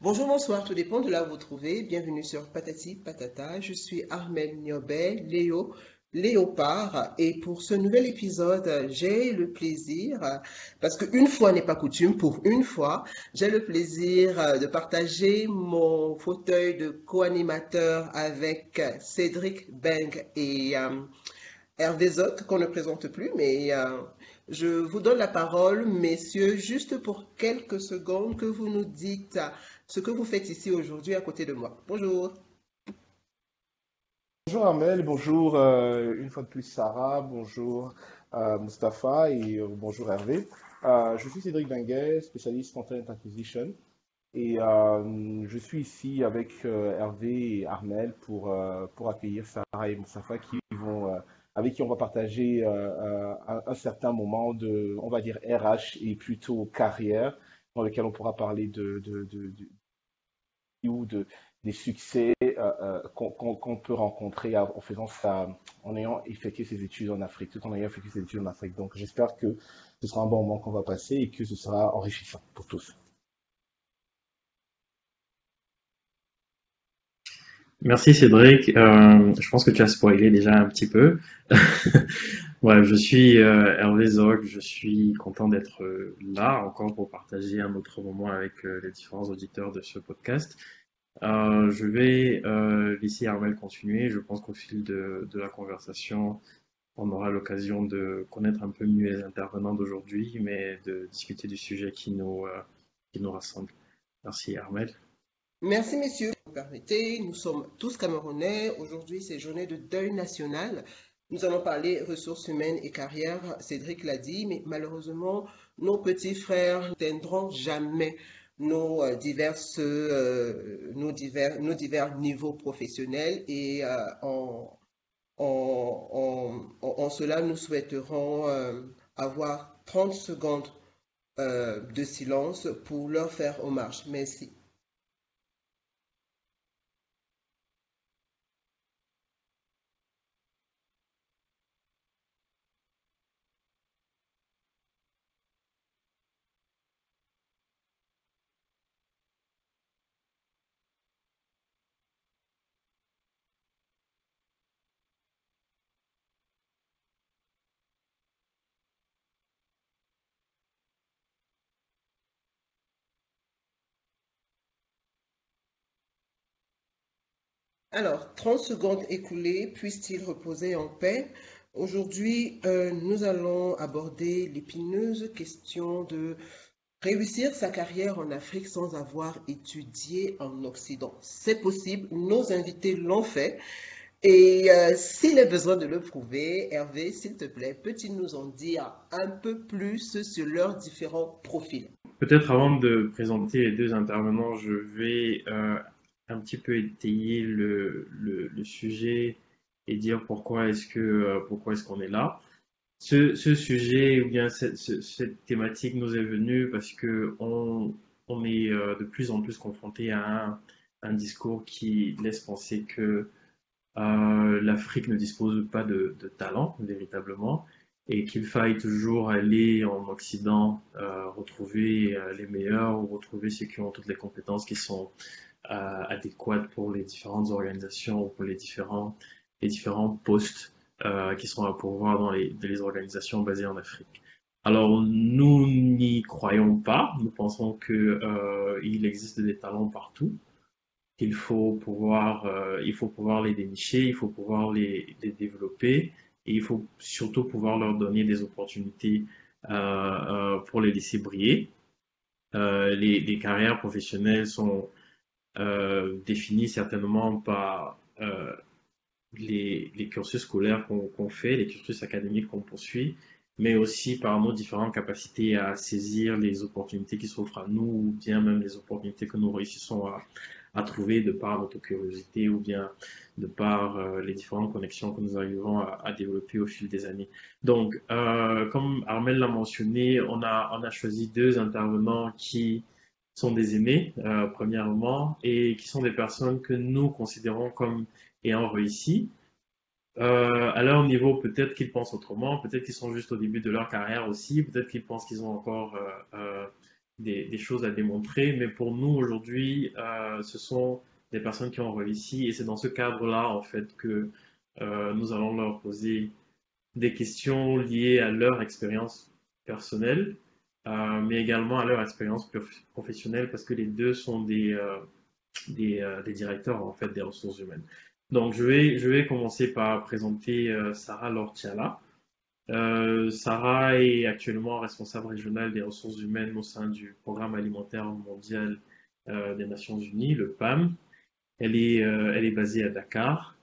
Bonjour, bonsoir, tout dépend de là où vous trouvez. Bienvenue sur Patati Patata. Je suis Armel Niobet, Léo, Léopard. Et pour ce nouvel épisode, j'ai le plaisir, parce qu'une fois n'est pas coutume, pour une fois, j'ai le plaisir de partager mon fauteuil de co-animateur avec Cédric Beng et euh, Hervé Zot, qu'on ne présente plus, mais euh, je vous donne la parole, messieurs, juste pour quelques secondes que vous nous dites ce que vous faites ici aujourd'hui à côté de moi. Bonjour. Bonjour Armel, bonjour euh, une fois de plus Sarah, bonjour euh, Mustapha et euh, bonjour Hervé. je suis Cédric Benguet, spécialiste Content Acquisition et je suis ici avec Hervé et Armel pour, pour accueillir Sarah et Mustapha qui vont, avec qui on va partager un, certain moment de, on va dire RH et plutôt carrière dans lequel on pourra parler de, ou de, des succès euh, euh, qu'on peut rencontrer en faisant ça, en ayant effectué ses études en Afrique, tout en ayant effectué ses études en Afrique. Donc j'espère que ce sera un bon moment qu'on va passer et que ce sera enrichissant pour tous. Merci Cédric. Euh, je pense que tu as spoilé déjà un petit peu. ouais, je suis Hervé Zog. Je suis content d'être là encore pour partager un autre moment avec les différents auditeurs de ce podcast. Euh, je vais euh, laisser Armel continuer. Je pense qu'au fil de, la conversation, on aura l'occasion de connaître un peu mieux les intervenants d'aujourd'hui, mais de discuter du sujet qui nous, euh, qui nous rassemble. Merci Armel. Merci messieurs. Nous sommes tous Camerounais. Aujourd'hui, c'est journée de deuil national. Nous allons parler ressources humaines et carrière. Cédric l'a dit, mais malheureusement, nos petits frères n'atteindront jamais nos, euh, euh, divers, niveaux professionnels et euh, en, cela, nous souhaiterons avoir 30 secondes de silence pour leur faire hommage. Merci. Alors, 30 secondes écoulées, puissent-ils reposer en paix? Aujourd'hui, euh, nous allons aborder l'épineuse question de réussir sa carrière en Afrique sans avoir étudié en Occident. C'est possible, nos invités l'ont fait. Et euh, s'il est besoin de le prouver, Hervé, s'il te plaît, peux-tu nous en dire un peu plus sur leurs différents profils? Peut-être avant de présenter les deux intervenants, je vais euh, un petit peu étayer le, le, sujet et dire pourquoi est-ce que euh, pourquoi est-ce qu'on est là. Ce, ce, sujet ou bien cette, cette, thématique nous est venue parce que on, on est euh, de plus en plus confronté à un, discours qui laisse penser que euh, l'Afrique ne dispose pas de, de, talent véritablement et qu'il faille toujours aller en Occident euh, retrouver les meilleurs ou retrouver ceux qui ont toutes les compétences qui sont euh, adéquate pour les différentes organisations, pour les différents, les différents postes euh, qui seront à pourvoir dans les, organisations basées en Afrique. Alors nous n'y croyons pas. Nous pensons que euh, il existe des talents partout. qu'il faut pouvoir, euh, il faut pouvoir les dénicher, il faut pouvoir les, les, développer et il faut surtout pouvoir leur donner des opportunités euh, euh pour les laisser briller. Les, les, carrières professionnelles sont euh, définis certainement par euh, les, les, cursus scolaires qu'on fait, les cursus académiques qu'on poursuit, mais aussi par nos différentes capacités à saisir les opportunités qui s'offrent à nous, ou bien même les opportunités que nous réussissons à, à trouver de par notre curiosité, ou bien de par euh, les différentes connexions que nous arrivons à, développer au fil des années. Donc, euh, comme Armel l'a mentionné, on a, on a choisi deux intervenants qui sont des aînés, euh, premièrement, et qui sont des personnes que nous considérons comme ayant réussi. Euh, à leur niveau, peut-être qu'ils pensent autrement, peut-être qu'ils sont juste au début de leur carrière aussi, peut-être qu'ils pensent qu'ils ont encore euh, des, choses à démontrer. Mais pour nous, aujourd'hui, ce sont des personnes qui ont réussi et c'est dans ce cadre-là, en fait, que nous allons leur poser des questions liées à leur expérience personnelle, mais également à leur expérience professionnelle parce que les deux sont des, des, des, directeurs, en fait, des ressources humaines. Donc, je vais, je vais commencer par présenter Sarah Lortiala. Euh, Sarah est actuellement responsable régionale des ressources humaines au sein du Programme alimentaire mondial euh, des Nations Unies, le PAM. Elle est, euh, basée à Dakar.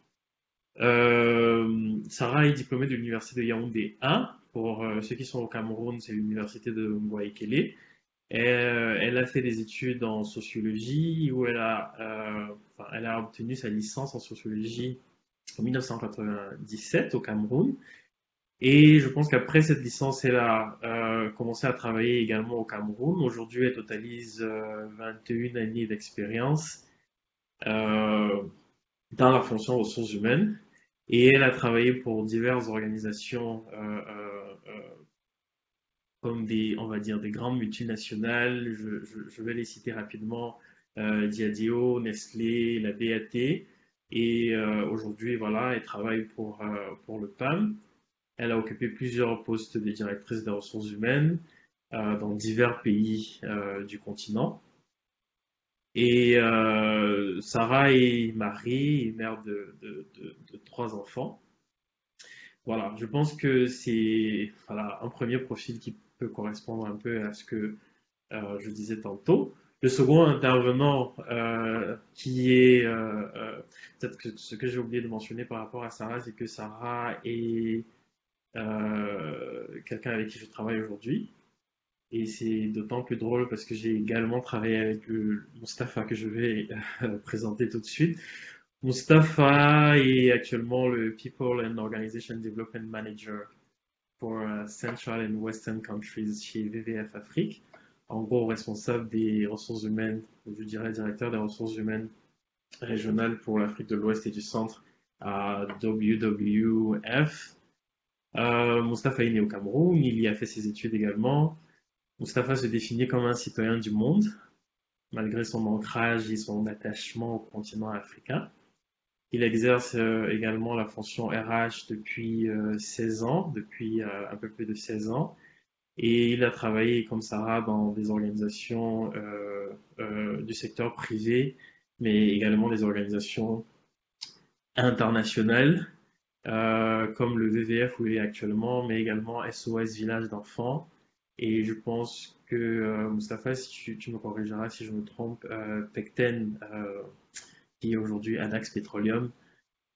Sarah est diplômée de l'université de Yaoundé 1. Pour ceux qui sont au Cameroun, c'est l'université de Mboaekele. Elle a fait des études en sociologie où elle a obtenu sa licence en sociologie en 1997 au Cameroun. Et je pense qu'après cette licence, elle a euh, commencé à travailler également au Cameroun. Aujourd'hui, elle totalise 21 euh, années d'expérience euh, dans la fonction ressources humaines. Et elle a travaillé pour diverses organisations comme des, on va dire, des grandes multinationales. Je, vais les citer rapidement. Diadio, Nestlé, la BAT. Et aujourd'hui, voilà, elle travaille pour, pour le PAM. Elle a occupé plusieurs postes de directrice des ressources humaines euh, dans divers pays euh, du continent. Et euh, Sarah est mariée et mère de, trois enfants. Voilà, je pense que c'est un premier profil qui peut correspondre un peu à ce que je disais tantôt. Le second intervenant qui est, peut-être que ce que j'ai oublié de mentionner par rapport à Sarah, c'est que Sarah est quelqu'un avec qui je travaille aujourd'hui. Et c'est d'autant plus drôle parce que j'ai également travaillé avec le Mustapha que je vais euh, présenter tout de suite. Mustapha est actuellement le People and Organization Development Manager pour euh, Central and Western Countries chez WWF Afrique. En gros, responsable des ressources humaines, je dirais directeur des ressources humaines régionales pour l'Afrique de l'Ouest et du Centre à WWF. Euh, Mustapha est né au Cameroun, il y a fait ses études également. Mustapha se définit comme un citoyen du monde, malgré son ancrage et son attachement au continent africain. Il exerce euh, également la fonction RH depuis 16 euh, ans, depuis euh, un peu plus de 16 ans. Et il a travaillé comme Sarah dans des organisations du secteur privé, mais également des organisations internationales euh, comme le VVF où il est actuellement, mais également SOS Village d'enfants. Et je pense que, euh, Mustapha, si tu, me corrigeras si je me trompe, euh, Pecten, euh, qui est aujourd'hui Anax Petroleum,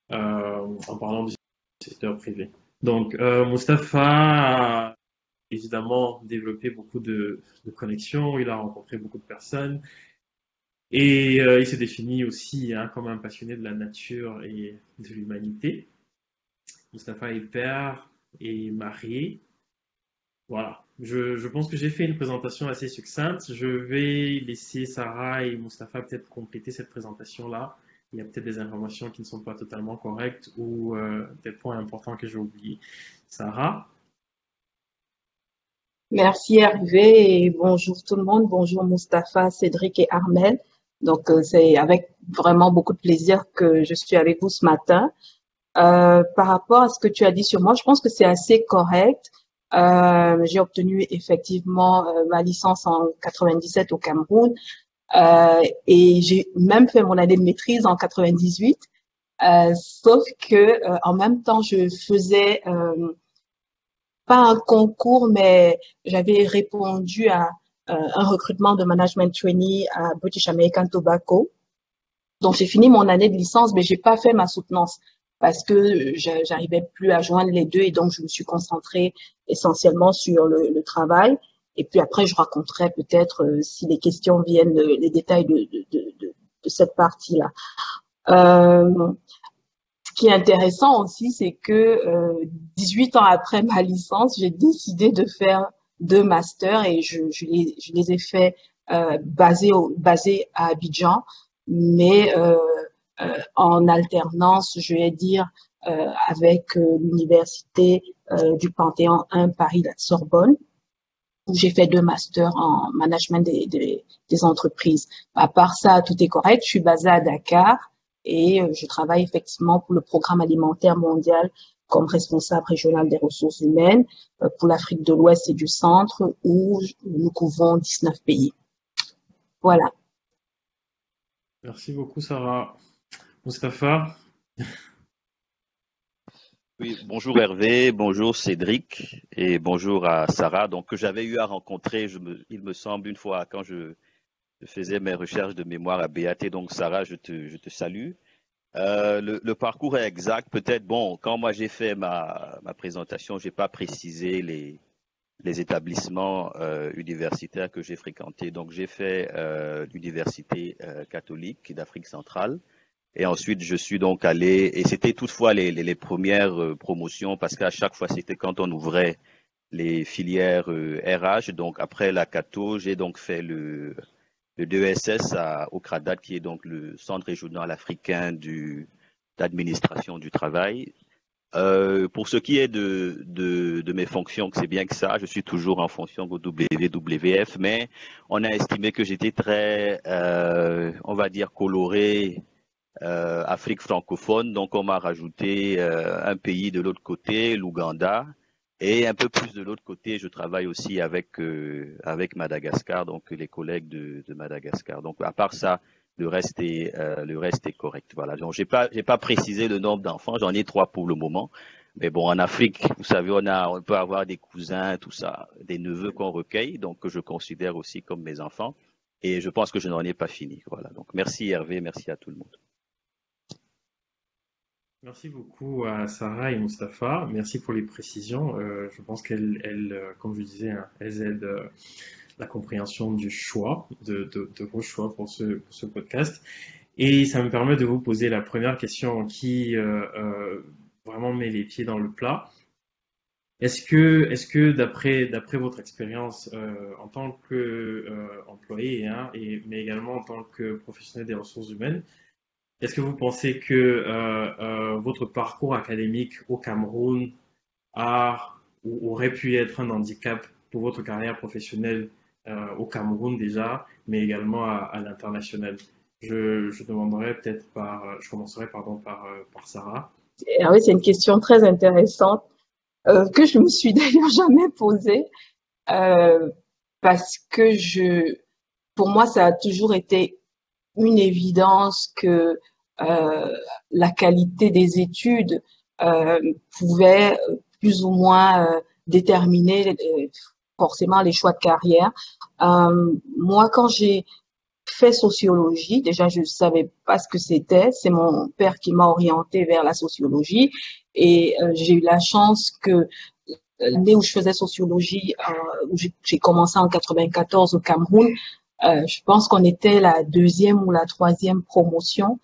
en parlant du secteur privé. Donc, Mustapha a évidemment développé beaucoup de, de, connexions, il a rencontré beaucoup de personnes. Et il s'est défini aussi hein, comme un passionné de la nature et de l'humanité. Mustapha est père et marié. Voilà, je, pense que j'ai fait une présentation assez succincte. Je vais laisser Sarah et Mustapha peut-être compléter cette présentation-là. Il y a peut-être des informations qui ne sont pas totalement correctes ou euh, des points importants que j'ai oubliés. Sarah? Merci Hervé et bonjour tout le monde. Bonjour Mustapha, Cédric et Armel. Donc euh, c'est avec vraiment beaucoup de plaisir que je suis avec vous ce matin. Euh, par rapport à ce que tu as dit sur moi, je pense que c'est assez correct. Euh, j'ai obtenu effectivement euh, ma licence en 97 au Cameroun et j'ai même fait mon année de maîtrise en 98. Euh, sauf que en même temps, je faisais pas un concours, mais j'avais répondu à un recrutement de management trainee à British American Tobacco. Donc j'ai fini mon année de licence, mais j'ai pas fait ma soutenance parce que j'arrivais plus à joindre les deux et donc je me suis concentrée essentiellement sur le, travail. Et puis après, je raconterai peut-être euh, si les questions viennent, euh, les détails de, de, cette partie-là. Euh, ce qui est intéressant aussi, c'est que euh, 18 ans après ma licence, j'ai décidé de faire deux masters et je, les, ai faits euh, basés, au, basés à Abidjan, mais euh, euh, en alternance, je vais dire, euh, avec euh, l'université du Panthéon 1 Paris-la Sorbonne. où j'ai fait deux masters en management des, des, des, entreprises. À part ça, tout est correct. Je suis basée à Dakar et je travaille effectivement pour le programme alimentaire mondial comme responsable régional des ressources humaines pour l'Afrique de l'Ouest et du Centre où nous couvrons 19 pays. Voilà. Merci beaucoup, Sarah. Mustapha Oui, bonjour Hervé, bonjour Cédric et bonjour à Sarah, donc que j'avais eu à rencontrer, je il me semble, une fois quand je, faisais mes recherches de mémoire à BAT. Donc Sarah, je te, je salue. Euh, le, parcours est exact. Peut-être, bon, quand moi j'ai fait ma, présentation, j'ai pas précisé les, établissements euh, universitaires que j'ai fréquentés. Donc j'ai fait euh, l'université catholique d'Afrique centrale. Et ensuite, je suis donc allé, et c'était toutefois les, premières euh, promotions, parce qu'à chaque fois, c'était quand on ouvrait les filières RH. Donc après la Cato, j'ai donc fait le, le DESS au CRADAT, qui est donc le Centre régional africain d'administration du travail. Euh, pour ce qui est de, mes fonctions, c'est bien que ça, je suis toujours en fonction au WWF, mais on a estimé que j'étais très, euh, on va dire, coloré euh, Afrique francophone, donc on m'a rajouté euh, un pays de l'autre côté, l'Ouganda, et un peu plus de l'autre côté, je travaille aussi avec euh, avec Madagascar, donc les collègues de, de Madagascar. Donc à part ça, le reste est, euh, le reste est correct. Voilà. Donc, j'ai pas, j'ai pas précisé le nombre d'enfants. J'en ai trois pour le moment. Mais bon, en Afrique, vous savez, on a, on peut avoir des cousins, tout ça, des neveux qu'on recueille, donc que je considère aussi comme mes enfants. Et je pense que je n'en ai pas fini. Voilà. Donc, merci Hervé, merci à tout le monde. Merci beaucoup à Sarah et Mustapha. Merci pour les précisions. Euh, je pense qu'elles, elles, euh, comme je disais, hein, elles aident euh, la compréhension du choix, de, de, vos choix pour ce, podcast. Et ça me permet de vous poser la première question qui vraiment met les pieds dans le plat. Est-ce que, est-ce que d'après, votre expérience en tant qu'employé, hein, mais également en tant que professionnel des ressources humaines, est-ce que vous pensez que euh, votre parcours académique au Cameroun a aurait pu être un handicap pour votre carrière professionnelle euh, au Cameroun déjà, mais également à, l'international? Je, demanderai peut-être par, je commencerai pardon par, euh, par Sarah. Ah oui, c'est une question très intéressante euh, que je me suis d'ailleurs jamais posée euh, parce que je, pour moi, ça a toujours été une évidence que euh, la qualité des études euh, pouvait plus ou moins déterminer forcément les choix de carrière. Euh, moi, quand j'ai fait sociologie, déjà je ne savais pas ce que c'était. C'est mon père qui m'a orienté vers la sociologie et euh, j'ai eu la chance que l'année où je faisais sociologie, euh, où j'ai commencé en 94 au Cameroun, euh, je pense qu'on était la deuxième ou la troisième promotion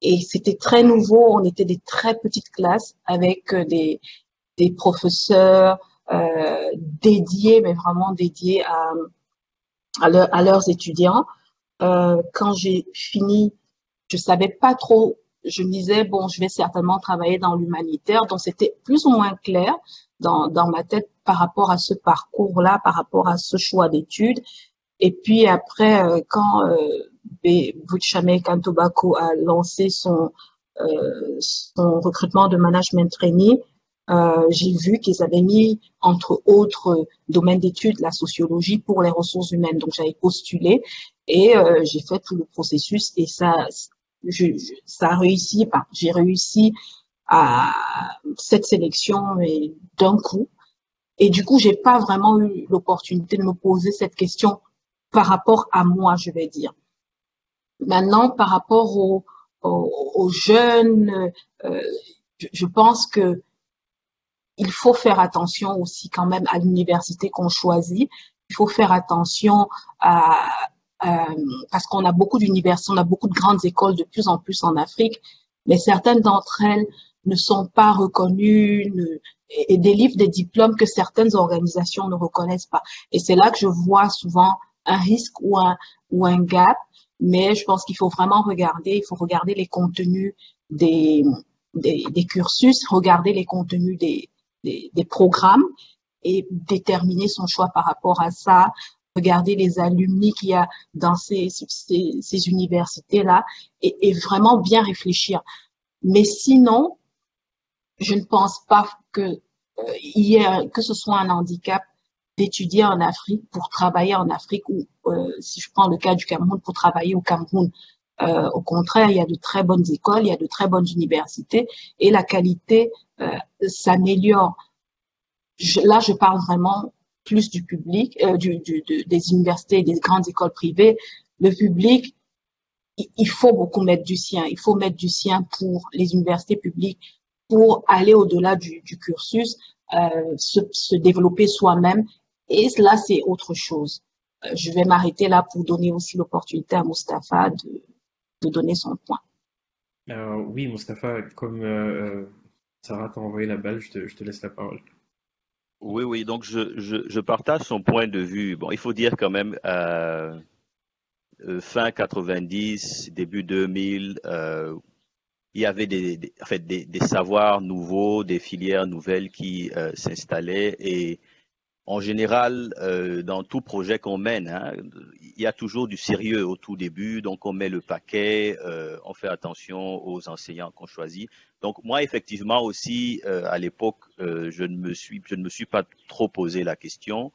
et c'était très nouveau. On était des très petites classes avec euh, des, des professeurs, euh, dédiés, mais vraiment dédiés à, à, leur, à leurs étudiants. Euh, quand j'ai fini, je savais pas trop. Je me disais bon, je vais certainement travailler dans l'humanitaire, donc c'était plus ou moins clair dans, dans ma tête par rapport à ce parcours-là, par rapport à ce choix d'études. Et puis après, euh, quand euh, Butchame Kantobako a lancé son, euh, son recrutement de management trainee, euh, j'ai vu qu'ils avaient mis, entre autres domaines d'études, la sociologie pour les ressources humaines. Donc, j'avais postulé et euh, j'ai fait tout le processus et ça, je, ça a réussi. J'ai réussi à cette sélection d'un coup. Et du coup, j'ai pas vraiment eu l'opportunité de me poser cette question par rapport à moi, je vais dire. Maintenant, par rapport aux, jeunes, euh, je, je pense que il faut faire attention aussi quand même à l'université qu'on choisit. Il faut faire attention à, parce qu'on a beaucoup d'universités, on a beaucoup de grandes écoles de plus en plus en Afrique, mais certaines d'entre elles ne sont pas reconnues et délivrent des diplômes que certaines organisations ne reconnaissent pas. Et c'est là que je vois souvent un risque ou un, ou un gap, mais je pense qu'il faut vraiment regarder, il faut regarder les contenus des, des, cursus, regarder les contenus des, des, programmes et déterminer son choix par rapport à ça, regarder les alumni qu'il y a dans ces, ces, universités-là et, vraiment bien réfléchir. Mais sinon, je ne pense pas que euh, que ce soit un handicap d'étudier en Afrique pour travailler en Afrique ou euh, si je prends le cas du Cameroun pour travailler au Cameroun. Euh, au contraire, il y a de très bonnes écoles, il y a de très bonnes universités et la qualité euh, s'améliore. là, je parle vraiment plus du public, des universités, des grandes écoles privées. Le public, il, faut beaucoup mettre du sien. Il faut mettre du sien pour les universités publiques, pour aller au-delà du, cursus, se, développer soi-même. Et là, c'est autre chose. Euh, je vais m'arrêter là pour donner aussi l'opportunité à Mustapha de, de donner son point. Euh, oui, Mustapha, comme euh, Sarah t'a envoyé la balle, je te, je te, laisse la parole. Oui, oui, donc je, je, je, partage son point de vue. Bon, il faut dire quand même, euh, fin 90, début 2000, euh, il y avait des, des, en fait, des, des, savoirs nouveaux, des filières nouvelles qui euh, s'installaient et en général, euh, dans tout projet qu'on mène, hein, il y a toujours du sérieux au tout début, donc on met le paquet, euh, on fait attention aux enseignants qu'on choisit. Donc moi, effectivement aussi, euh, à l'époque, euh, je ne me suis, je ne me suis pas trop posé la question.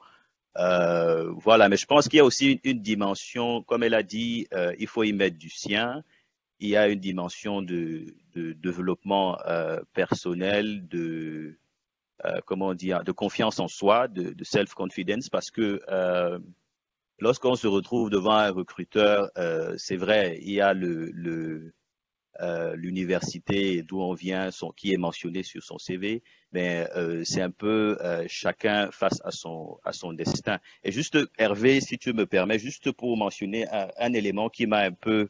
Euh, voilà, mais je pense qu'il y a aussi une, dimension, comme elle a dit, euh, il faut y mettre du sien. Il y a une dimension de, de développement personnel, de euh, comment dire, de confiance en soi, de, de self-confidence, parce que euh, lorsqu'on se retrouve devant un recruteur, euh, c'est vrai, il y a l'université d'où on vient, qui est mentionné sur son CV, mais c'est un peu chacun face à son destin. Et juste Hervé, si tu me permets, juste pour mentionner un élément qui m'a un peu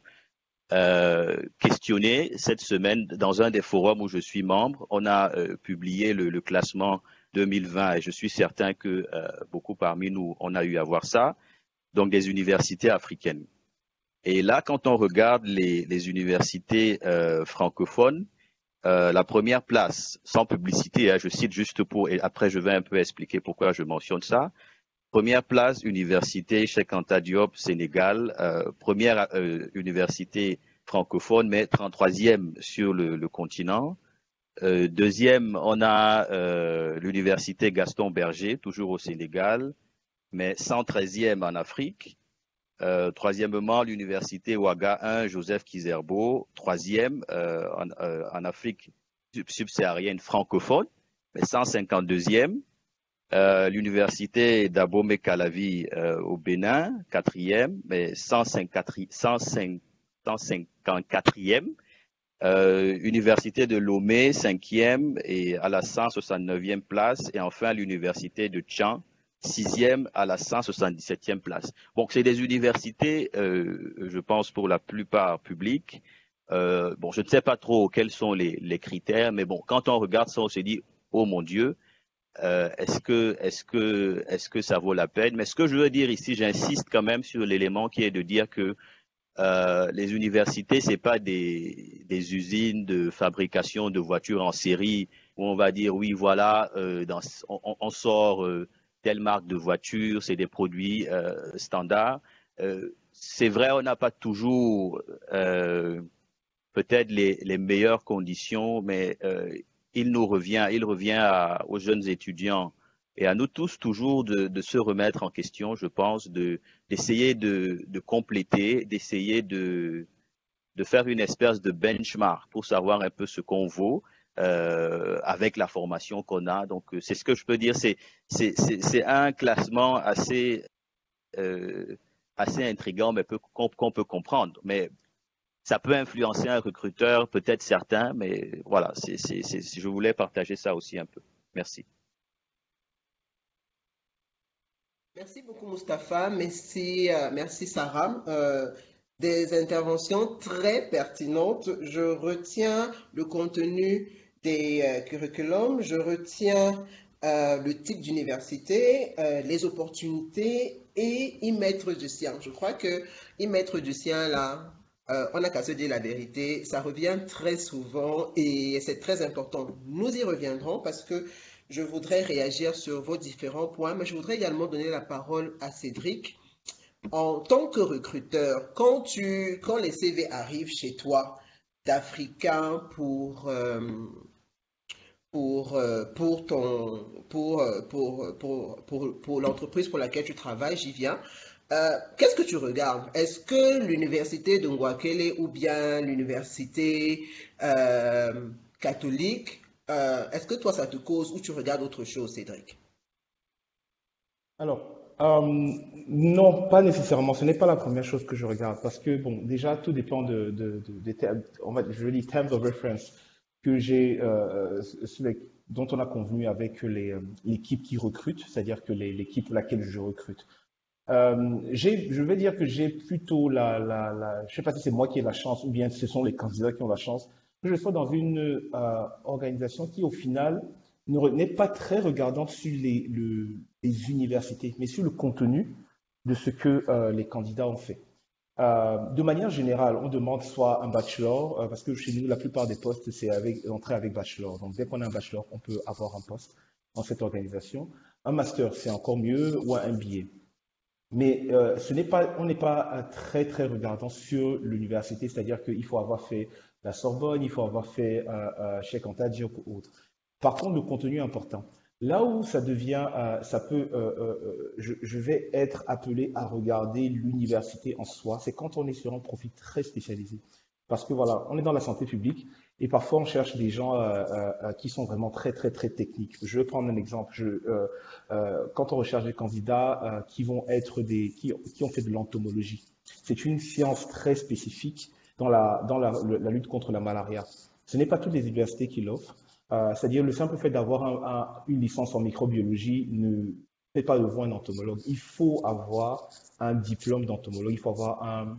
euh, questionné cette semaine dans un des forums où je suis membre. On a euh, publié le, classement 2020 et je suis certain que euh, beaucoup parmi nous, on a eu à voir ça, donc des universités africaines. Et là, quand on regarde les, universités euh, francophones, la première place, sans publicité, hein, je cite juste pour, et après je vais un peu expliquer pourquoi je mentionne ça, Première place, université Cheikh Diop, Sénégal. Euh, première euh, université francophone, mais 33e sur le, continent. Euh, deuxième, on a l'université Gaston Berger, toujours au Sénégal, mais 113e en Afrique. Troisièmement, l'université Ouaga 1, Joseph Kizerbo. Troisième en, en Afrique subsaharienne francophone, mais 152e. Euh, l'université d'Abomey Calavi euh, au Bénin, quatrième, mais 154e. Euh, université de Lomé, cinquième et à la 169e place. Et enfin, l'université de Tchang, sixième à la 177e place. Donc, c'est des universités, euh, je pense, pour la plupart publiques. Bon, je ne sais pas trop quels sont les, les, critères, mais bon, quand on regarde ça, on se dit, oh mon Dieu, euh, est-ce que, est-ce que, est-ce que ça vaut la peine? Mais ce que je veux dire ici, j'insiste quand même sur l'élément qui est de dire que euh, les universités, c'est pas des, usines de fabrication de voitures en série où on va dire oui, voilà, euh, on, sort telle marque de voiture, c'est des produits standards. C'est vrai, on n'a pas toujours peut-être les, meilleures conditions, mais il nous revient, il revient aux jeunes étudiants et à nous tous toujours de, se remettre en question, je pense, de d'essayer de, compléter, d'essayer de, faire une espèce de benchmark pour savoir un peu ce qu'on vaut euh, avec la formation qu'on a. Donc, c'est ce que je peux dire. C'est un classement assez euh, assez intrigant, mais qu'on qu peut comprendre. Mais ça peut influencer un recruteur, peut-être certains, mais voilà, c'est, c'est, c'est, je voulais partager ça aussi un peu. Merci. Merci beaucoup, Mustapha. Merci, euh, merci Sarah. Euh, des interventions très pertinentes. Je retiens le contenu des euh, curriculums, je retiens euh, le type d'université, les opportunités et y mettre du sien. Je crois que y mettre du sien là, euh, on n'a qu'à se dire la vérité, ça revient très souvent et c'est très important. Nous y reviendrons parce que Je voudrais réagir sur vos différents points, mais je voudrais également donner la parole à Cédric. En tant que recruteur, quand, tu, quand les CV arrivent chez toi d'Africains pour, euh, pour, euh, pour, pour, pour, pour, pour l'entreprise pour laquelle tu travailles, j'y viens, qu'est-ce que tu regardes? Est-ce que l'université de Ngwakele ou bien l'université catholique, est-ce que toi ça te cause ou tu regardes autre chose, Cédric? Alors, euh, non, pas nécessairement. Ce n'est pas la première chose que je regarde parce que, bon, déjà, tout dépend de, de, de, on va, je dis terms of reference que j'ai, euh, dont on a convenu avec l'équipe qui recrute, c'est-à-dire que l'équipe pour laquelle je recrute. Euh, je vais dire que j'ai plutôt la, la, je sais pas si c'est moi qui ai la chance ou bien ce sont les candidats qui ont la chance, que je sois dans une euh, organisation qui, au final, n'est pas très regardant sur les, universités, mais sur le contenu de ce que euh, les candidats ont fait. De manière générale, on demande soit un bachelor, parce que chez nous, la plupart des postes, c'est avec, avec bachelor. Donc, dès qu'on a un bachelor, on peut avoir un poste dans cette organisation. Un master, c'est encore mieux, ou un MBA. Mais ce n'est pas, on n'est pas très, très regardant sur l'université, c'est-à-dire qu'il faut avoir fait la Sorbonne, il faut avoir fait euh, Cheikh Anta ou autre. Par contre, le contenu est important. Là où ça devient, euh, ça peut, euh, euh, je, vais être appelé à regarder l'université en soi, c'est quand on est sur un profil très spécialisé. Parce que voilà, on est dans la santé publique et parfois on cherche des gens qui sont vraiment très très très techniques. Je vais prendre un exemple. Quand on recherche des candidats qui vont être des, qui, ont fait de l'entomologie, c'est une science très spécifique dans la dans la, lutte contre la malaria. Ce n'est pas toutes les universités qui l'offrent. Euh, c'est-à-dire le simple fait d'avoir une licence en microbiologie ne fait pas de vous un entomologue. Il faut avoir un diplôme d'entomologue, il faut avoir un,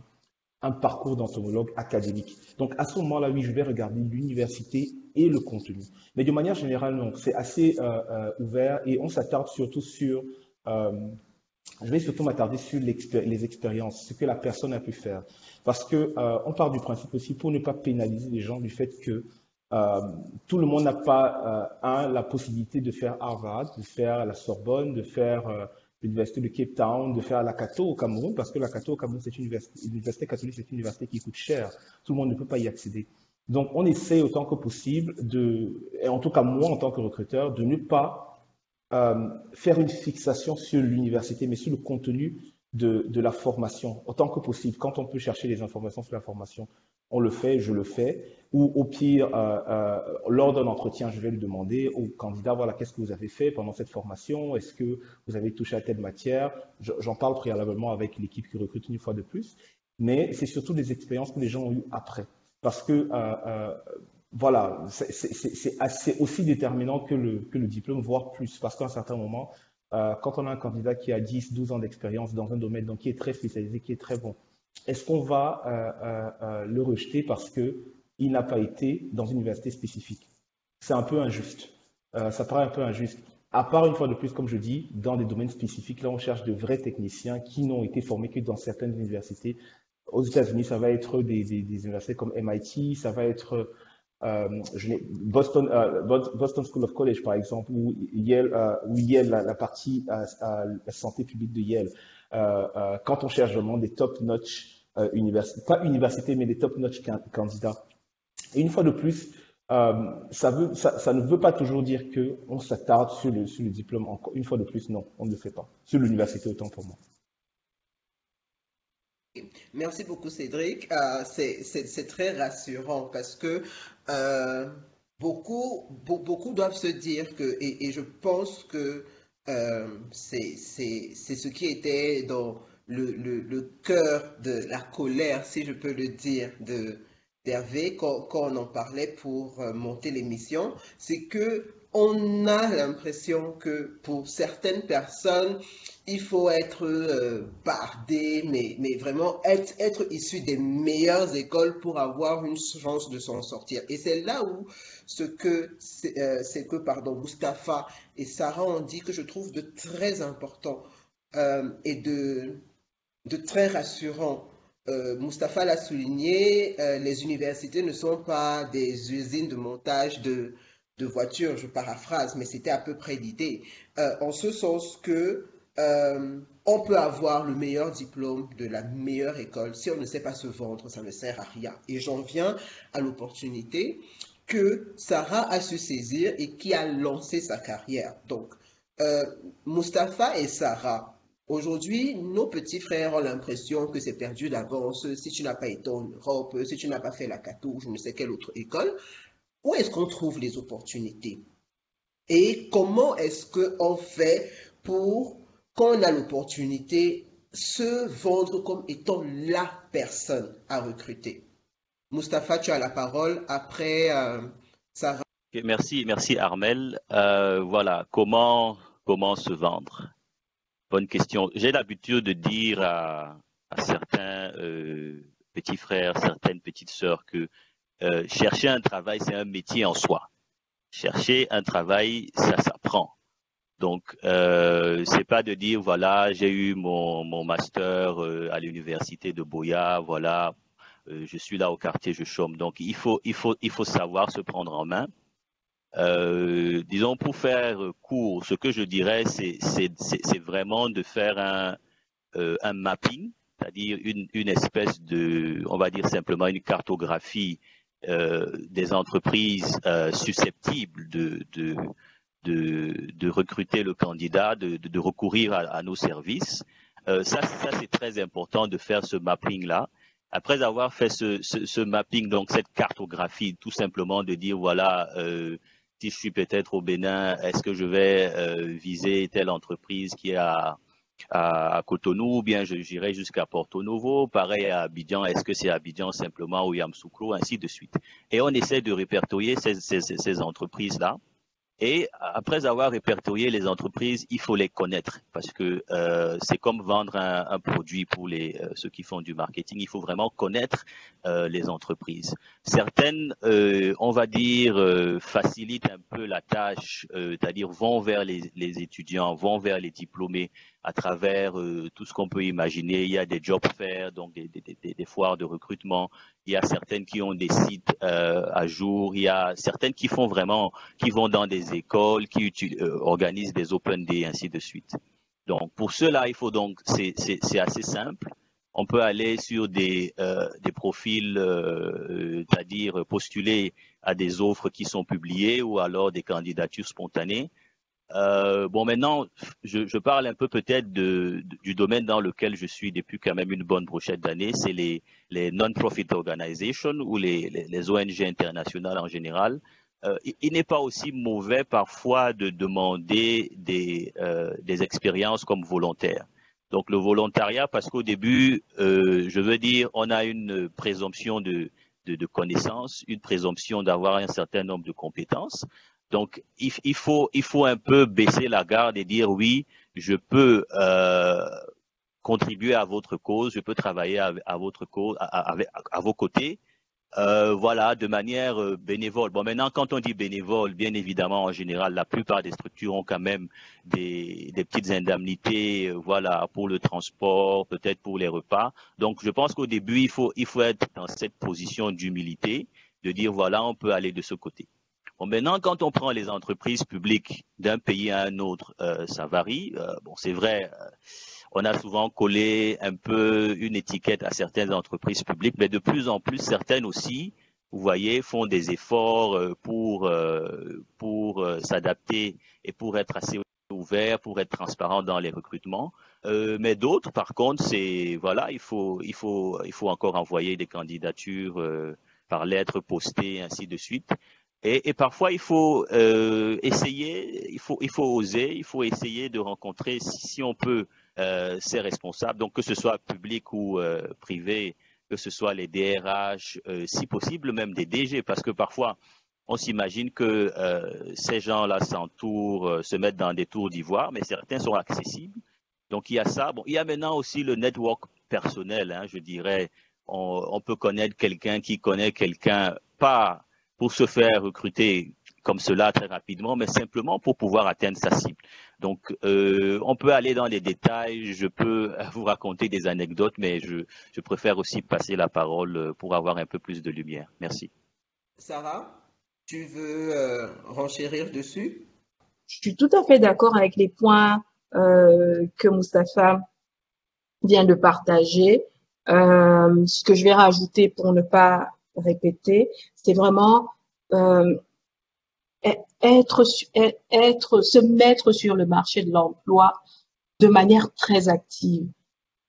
parcours d'entomologue académique. Donc à ce moment-là, oui, je vais regarder l'université et le contenu. Mais de manière générale, non, c'est assez euh, euh, ouvert et on s'attarde surtout sur, je vais surtout m'attarder sur les expériences, ce que la personne a pu faire. Parce que on part du principe aussi pour ne pas pénaliser les gens du fait que euh, tout le monde n'a pas euh, la possibilité de faire Harvard, de faire la Sorbonne, de faire euh, l'université de Cape Town, de faire la Cato au Cameroun, parce que la Cato au Cameroun, c'est une université, catholique, c'est une université qui coûte cher. Tout le monde ne peut pas y accéder. Donc, on essaie autant que possible de, et en tout cas moi en tant que recruteur, de ne pas euh, faire une fixation sur l'université, mais sur le contenu de, de, la formation, autant que possible. Quand on peut chercher les informations sur la formation, on le fait, je le fais. Ou au pire, euh, euh, lors d'un entretien, je vais lui demander au candidat, voilà, qu'est-ce que vous avez fait pendant cette formation? Est-ce que vous avez touché à telle matière? J'en parle préalablement avec l'équipe qui recrute une fois de plus. Mais c'est surtout des expériences que les gens ont eues après. Parce que, euh, voilà, c'est aussi déterminant que le, que le diplôme, voire plus. Parce qu'à un certain moment, quand on a un candidat qui a 10, 12 ans d'expérience dans un domaine donc, qui est très spécialisé, qui est très bon, est-ce qu'on va le rejeter parce qu'il n'a pas été dans une université spécifique C'est un peu injuste. ça paraît un peu injuste. À part une fois de plus, comme je dis, dans des domaines spécifiques, là on cherche de vrais techniciens qui n'ont été formés que dans certaines universités. Aux États-Unis, ça va être des, universités comme MIT, ça va être Boston, Boston School of College, par exemple, ou Yale, Yale la, partie la santé publique de Yale. Euh, euh, quand on cherche vraiment des top-notch euh, universités, pas universités, mais des top-notch candidats. Et une fois de plus, ça, veut, ça, ne veut pas toujours dire qu'on s'attarde sur le, diplôme. Une fois de plus, non, on ne le fait pas. Sur l'université, autant pour moi. Merci beaucoup, Cédric. c'est très rassurant parce que beaucoup, beaucoup doivent se dire que, et je pense que euh, c'est ce qui était dans le, cœur de la colère, si je peux le dire, de d'Hervé quand, on en parlait pour euh, monter l'émission, c'est que on a l'impression que pour certaines personnes, il faut être euh, bardé, mais, vraiment être, issu des meilleures écoles pour avoir une chance de s'en sortir. Et c'est là où ce que, euh, c'est que pardon, Mustapha et Sarah ont dit que je trouve de très important euh, et de, de très rassurant. Mustapha l'a souligné, les universités ne sont pas des usines de montage de, de voiture, je paraphrase, mais c'était à peu près l'idée, euh, en ce sens que euh, on peut avoir le meilleur diplôme de la meilleure école. Si on ne sait pas se vendre, ça ne sert à rien. Et j'en viens à l'opportunité que Sarah a su saisir et qui a lancé sa carrière. Donc, euh, Mustapha et Sarah, Aujourd'hui, nos petits frères ont l'impression que c'est perdu d'avance si tu n'as pas été en Europe, si tu n'as pas fait la Cato ou je ne sais quelle autre école. Où est-ce qu'on trouve les opportunités? Et comment est-ce qu'on fait pour, quand on a l'opportunité, se vendre comme étant la personne à recruter? Mustapha, tu as la parole après euh, Sarah. merci, merci Armel. Euh, voilà, comment, comment se vendre? Bonne question. J'ai l'habitude de dire à, certains euh, petits frères, certaines petites sœurs que euh, chercher un travail, c'est un métier en soi. Chercher un travail, ça s'apprend. Donc, euh, c'est pas de dire voilà, j'ai eu mon, master euh, à l'université de Boya, voilà, je suis là au quartier, je chôme. Donc, il faut, il faut savoir se prendre en main. Euh, disons, pour faire court, ce que je dirais, c'est vraiment de faire un, euh, un mapping, c'est-à-dire une, une, espèce de, on va dire simplement une cartographie euh, des entreprises susceptibles de, de, de, recruter le candidat, de, recourir à, nos services. Ça, ça c'est très important de faire ce mapping-là après avoir fait ce, ce, mapping, donc cette cartographie, tout simplement de dire voilà, si je suis peut-être au Bénin, est-ce que je vais euh, viser telle entreprise qui est à, à, Cotonou ou bien j'irai jusqu'à Porto Novo, pareil à Abidjan, est-ce que c'est Abidjan simplement ou Yamsoukro, ainsi de suite. Et on essaie de répertorier ces, entreprises-là et après avoir répertorié les entreprises, il faut les connaître parce que euh, c'est comme vendre un, produit pour les euh, ceux qui font du marketing. Il faut vraiment connaître euh, les entreprises. Certaines, on va dire, facilitent un peu la tâche, c'est-à-dire vont vers les, les, étudiants, vont vers les diplômés à travers tout ce qu'on peut imaginer. Il y a des job fairs, donc des, foires de recrutement. Il y a certaines qui ont des sites à jour. Il y a certaines qui font vraiment, qui vont dans des écoles, qui organisent des open day, ainsi de suite. Donc pour cela, il faut donc, c'est assez simple on peut aller sur des, euh, profils, euh, c'est-à-dire postuler à des offres qui sont publiées ou alors des candidatures spontanées. Euh, bon, maintenant, je, je, parle un peu peut-être de, du domaine dans lequel je suis depuis quand même une bonne brochette d'années, c'est les, les non-profit organizations ou les, les, ONG internationales en général. Euh, il, n'est pas aussi mauvais parfois de demander des, euh, des expériences comme volontaires. Donc le volontariat, parce qu'au début, euh, je veux dire, on a une présomption de, de, de connaissances, une présomption d'avoir un certain nombre de compétences. Donc il, il, faut, il faut un peu baisser la garde et dire oui, je peux euh, contribuer à votre cause, je peux travailler à, votre cause, à, à, à vos côtés, euh, voilà, de manière euh, bénévole. Bon, maintenant, quand on dit bénévole, bien évidemment, en général, la plupart des structures ont quand même des, des petites indemnités, euh, voilà, pour le transport, peut-être pour les repas. Donc, je pense qu'au début, il faut, il faut être dans cette position d'humilité, de dire, voilà, on peut aller de ce côté. Bon, maintenant, quand on prend les entreprises publiques d'un pays à un autre, euh, ça varie. bon, c'est vrai on a souvent collé un peu une étiquette à certaines entreprises publiques, mais de plus en plus certaines aussi, vous voyez, font des efforts euh, pour, euh, pour euh, s'adapter et pour être assez ouverts, pour être transparents dans les recrutements. Euh, mais d'autres, par contre, c'est voilà, il faut, il faut, il faut encore envoyer des candidatures euh, par lettre postée, ainsi de suite. Et, parfois, il faut euh, essayer, il faut, il faut oser, il faut essayer de rencontrer si, on peut euh, ses responsables, donc que ce soit public ou euh, privé, que ce soit les DRH, euh, si possible même des DG, parce que parfois on s'imagine que ces gens-là s'entourent, se mettent dans des tours d'ivoire, mais certains sont accessibles. Donc il y a ça. Bon, il y a maintenant aussi le network personnel, hein, je dirais. On peut connaître quelqu'un qui connaît quelqu'un, pas pour se faire recruter comme cela très rapidement, mais simplement pour pouvoir atteindre sa cible. Donc, euh, on peut aller dans les détails, je peux vous raconter des anecdotes, mais je, je, préfère aussi passer la parole pour avoir un peu plus de lumière. Merci. Sarah tu veux euh, renchérir dessus? Je suis tout à fait d'accord avec les points euh, que Mustapha vient de partager. Euh, ce que je vais rajouter pour ne pas répéter, c'est vraiment euh, être, être, se mettre sur le marché de l'emploi de manière très active,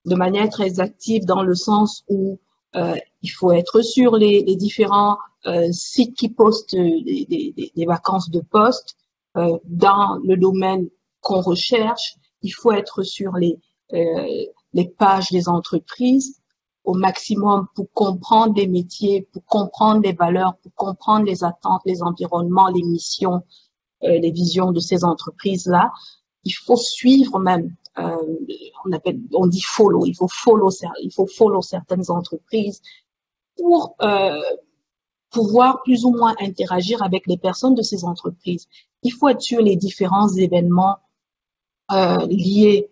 de manière très active dans le sens où euh, il faut être sur les, différents euh, sites qui postent des, vacances de poste dans le domaine qu'on recherche. Il faut être sur les pages des entreprises au maximum pour comprendre les métiers, pour comprendre les valeurs, pour comprendre les attentes, les environnements, les missions, euh, les visions de ces entreprises-là. Il faut suivre même, euh, on appelle, on dit follow, il faut follow, certaines entreprises pour euh, pouvoir plus ou moins interagir avec les personnes de ces entreprises. Il faut être sur les différents événements liés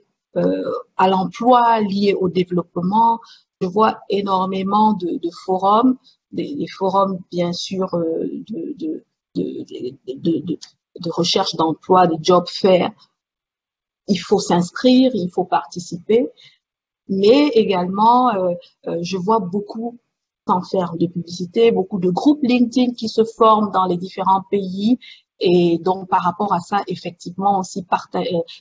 à l'emploi, liés au développement, je vois énormément de, forums, des, forums bien sûr euh, de, recherche d'emploi, de job fair. Il faut s'inscrire, il faut participer, mais également euh, euh, je vois beaucoup sans faire de publicité, beaucoup de groupes LinkedIn qui se forment dans les différents pays et donc par rapport à ça, effectivement aussi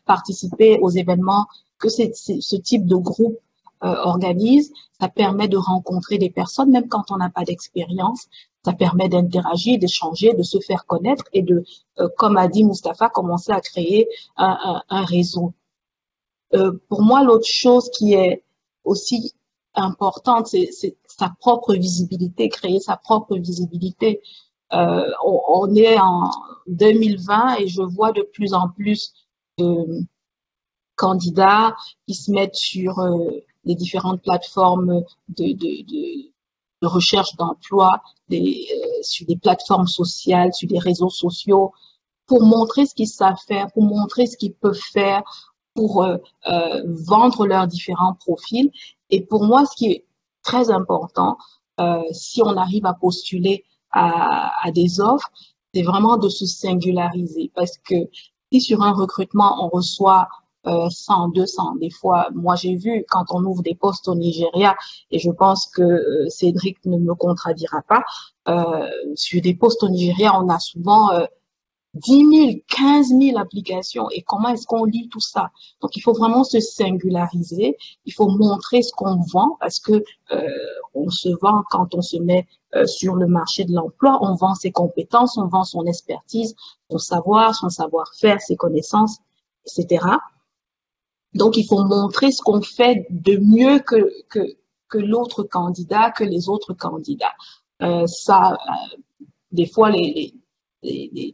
participer aux événements que ce type de groupe organise. Ça permet de rencontrer des personnes, même quand on n'a pas d'expérience. Ça permet d'interagir, d'échanger, de se faire connaître et de, euh, comme a dit Mustapha, commencer à créer un, réseau. Euh, pour moi, l'autre chose qui est aussi importante, c'est sa propre visibilité, créer sa propre visibilité. Euh, on, est en 2020 et je vois de plus en plus de candidats qui se mettent sur euh, les différentes plateformes de, recherche d'emploi, euh, sur des plateformes sociales, sur des réseaux sociaux, pour montrer ce qu'ils savent faire, pour montrer ce qu'ils peuvent faire, pour euh, euh, vendre leurs différents profils. Et pour moi, ce qui est très important, si on arrive à postuler à, des offres, c'est vraiment de se singulariser. Parce que si sur un recrutement, on reçoit 100, 200. Des fois, moi j'ai vu quand on ouvre des postes au Nigeria, et je pense que euh, Cédric ne me contradira pas, euh, sur des postes au Nigeria, on a souvent euh, 10 000, 15 000 applications. Et comment est-ce qu'on lit tout ça? Donc, il faut vraiment se singulariser. Il faut montrer ce qu'on vend parce que euh, on se vend quand on se met euh, sur le marché de l'emploi. On vend ses compétences, on vend son expertise, son savoir, son savoir-faire, ses connaissances, etc. Donc, il faut montrer ce qu'on fait de mieux que, que, l'autre candidat, que les autres candidats. Euh, ça, euh, des fois, les,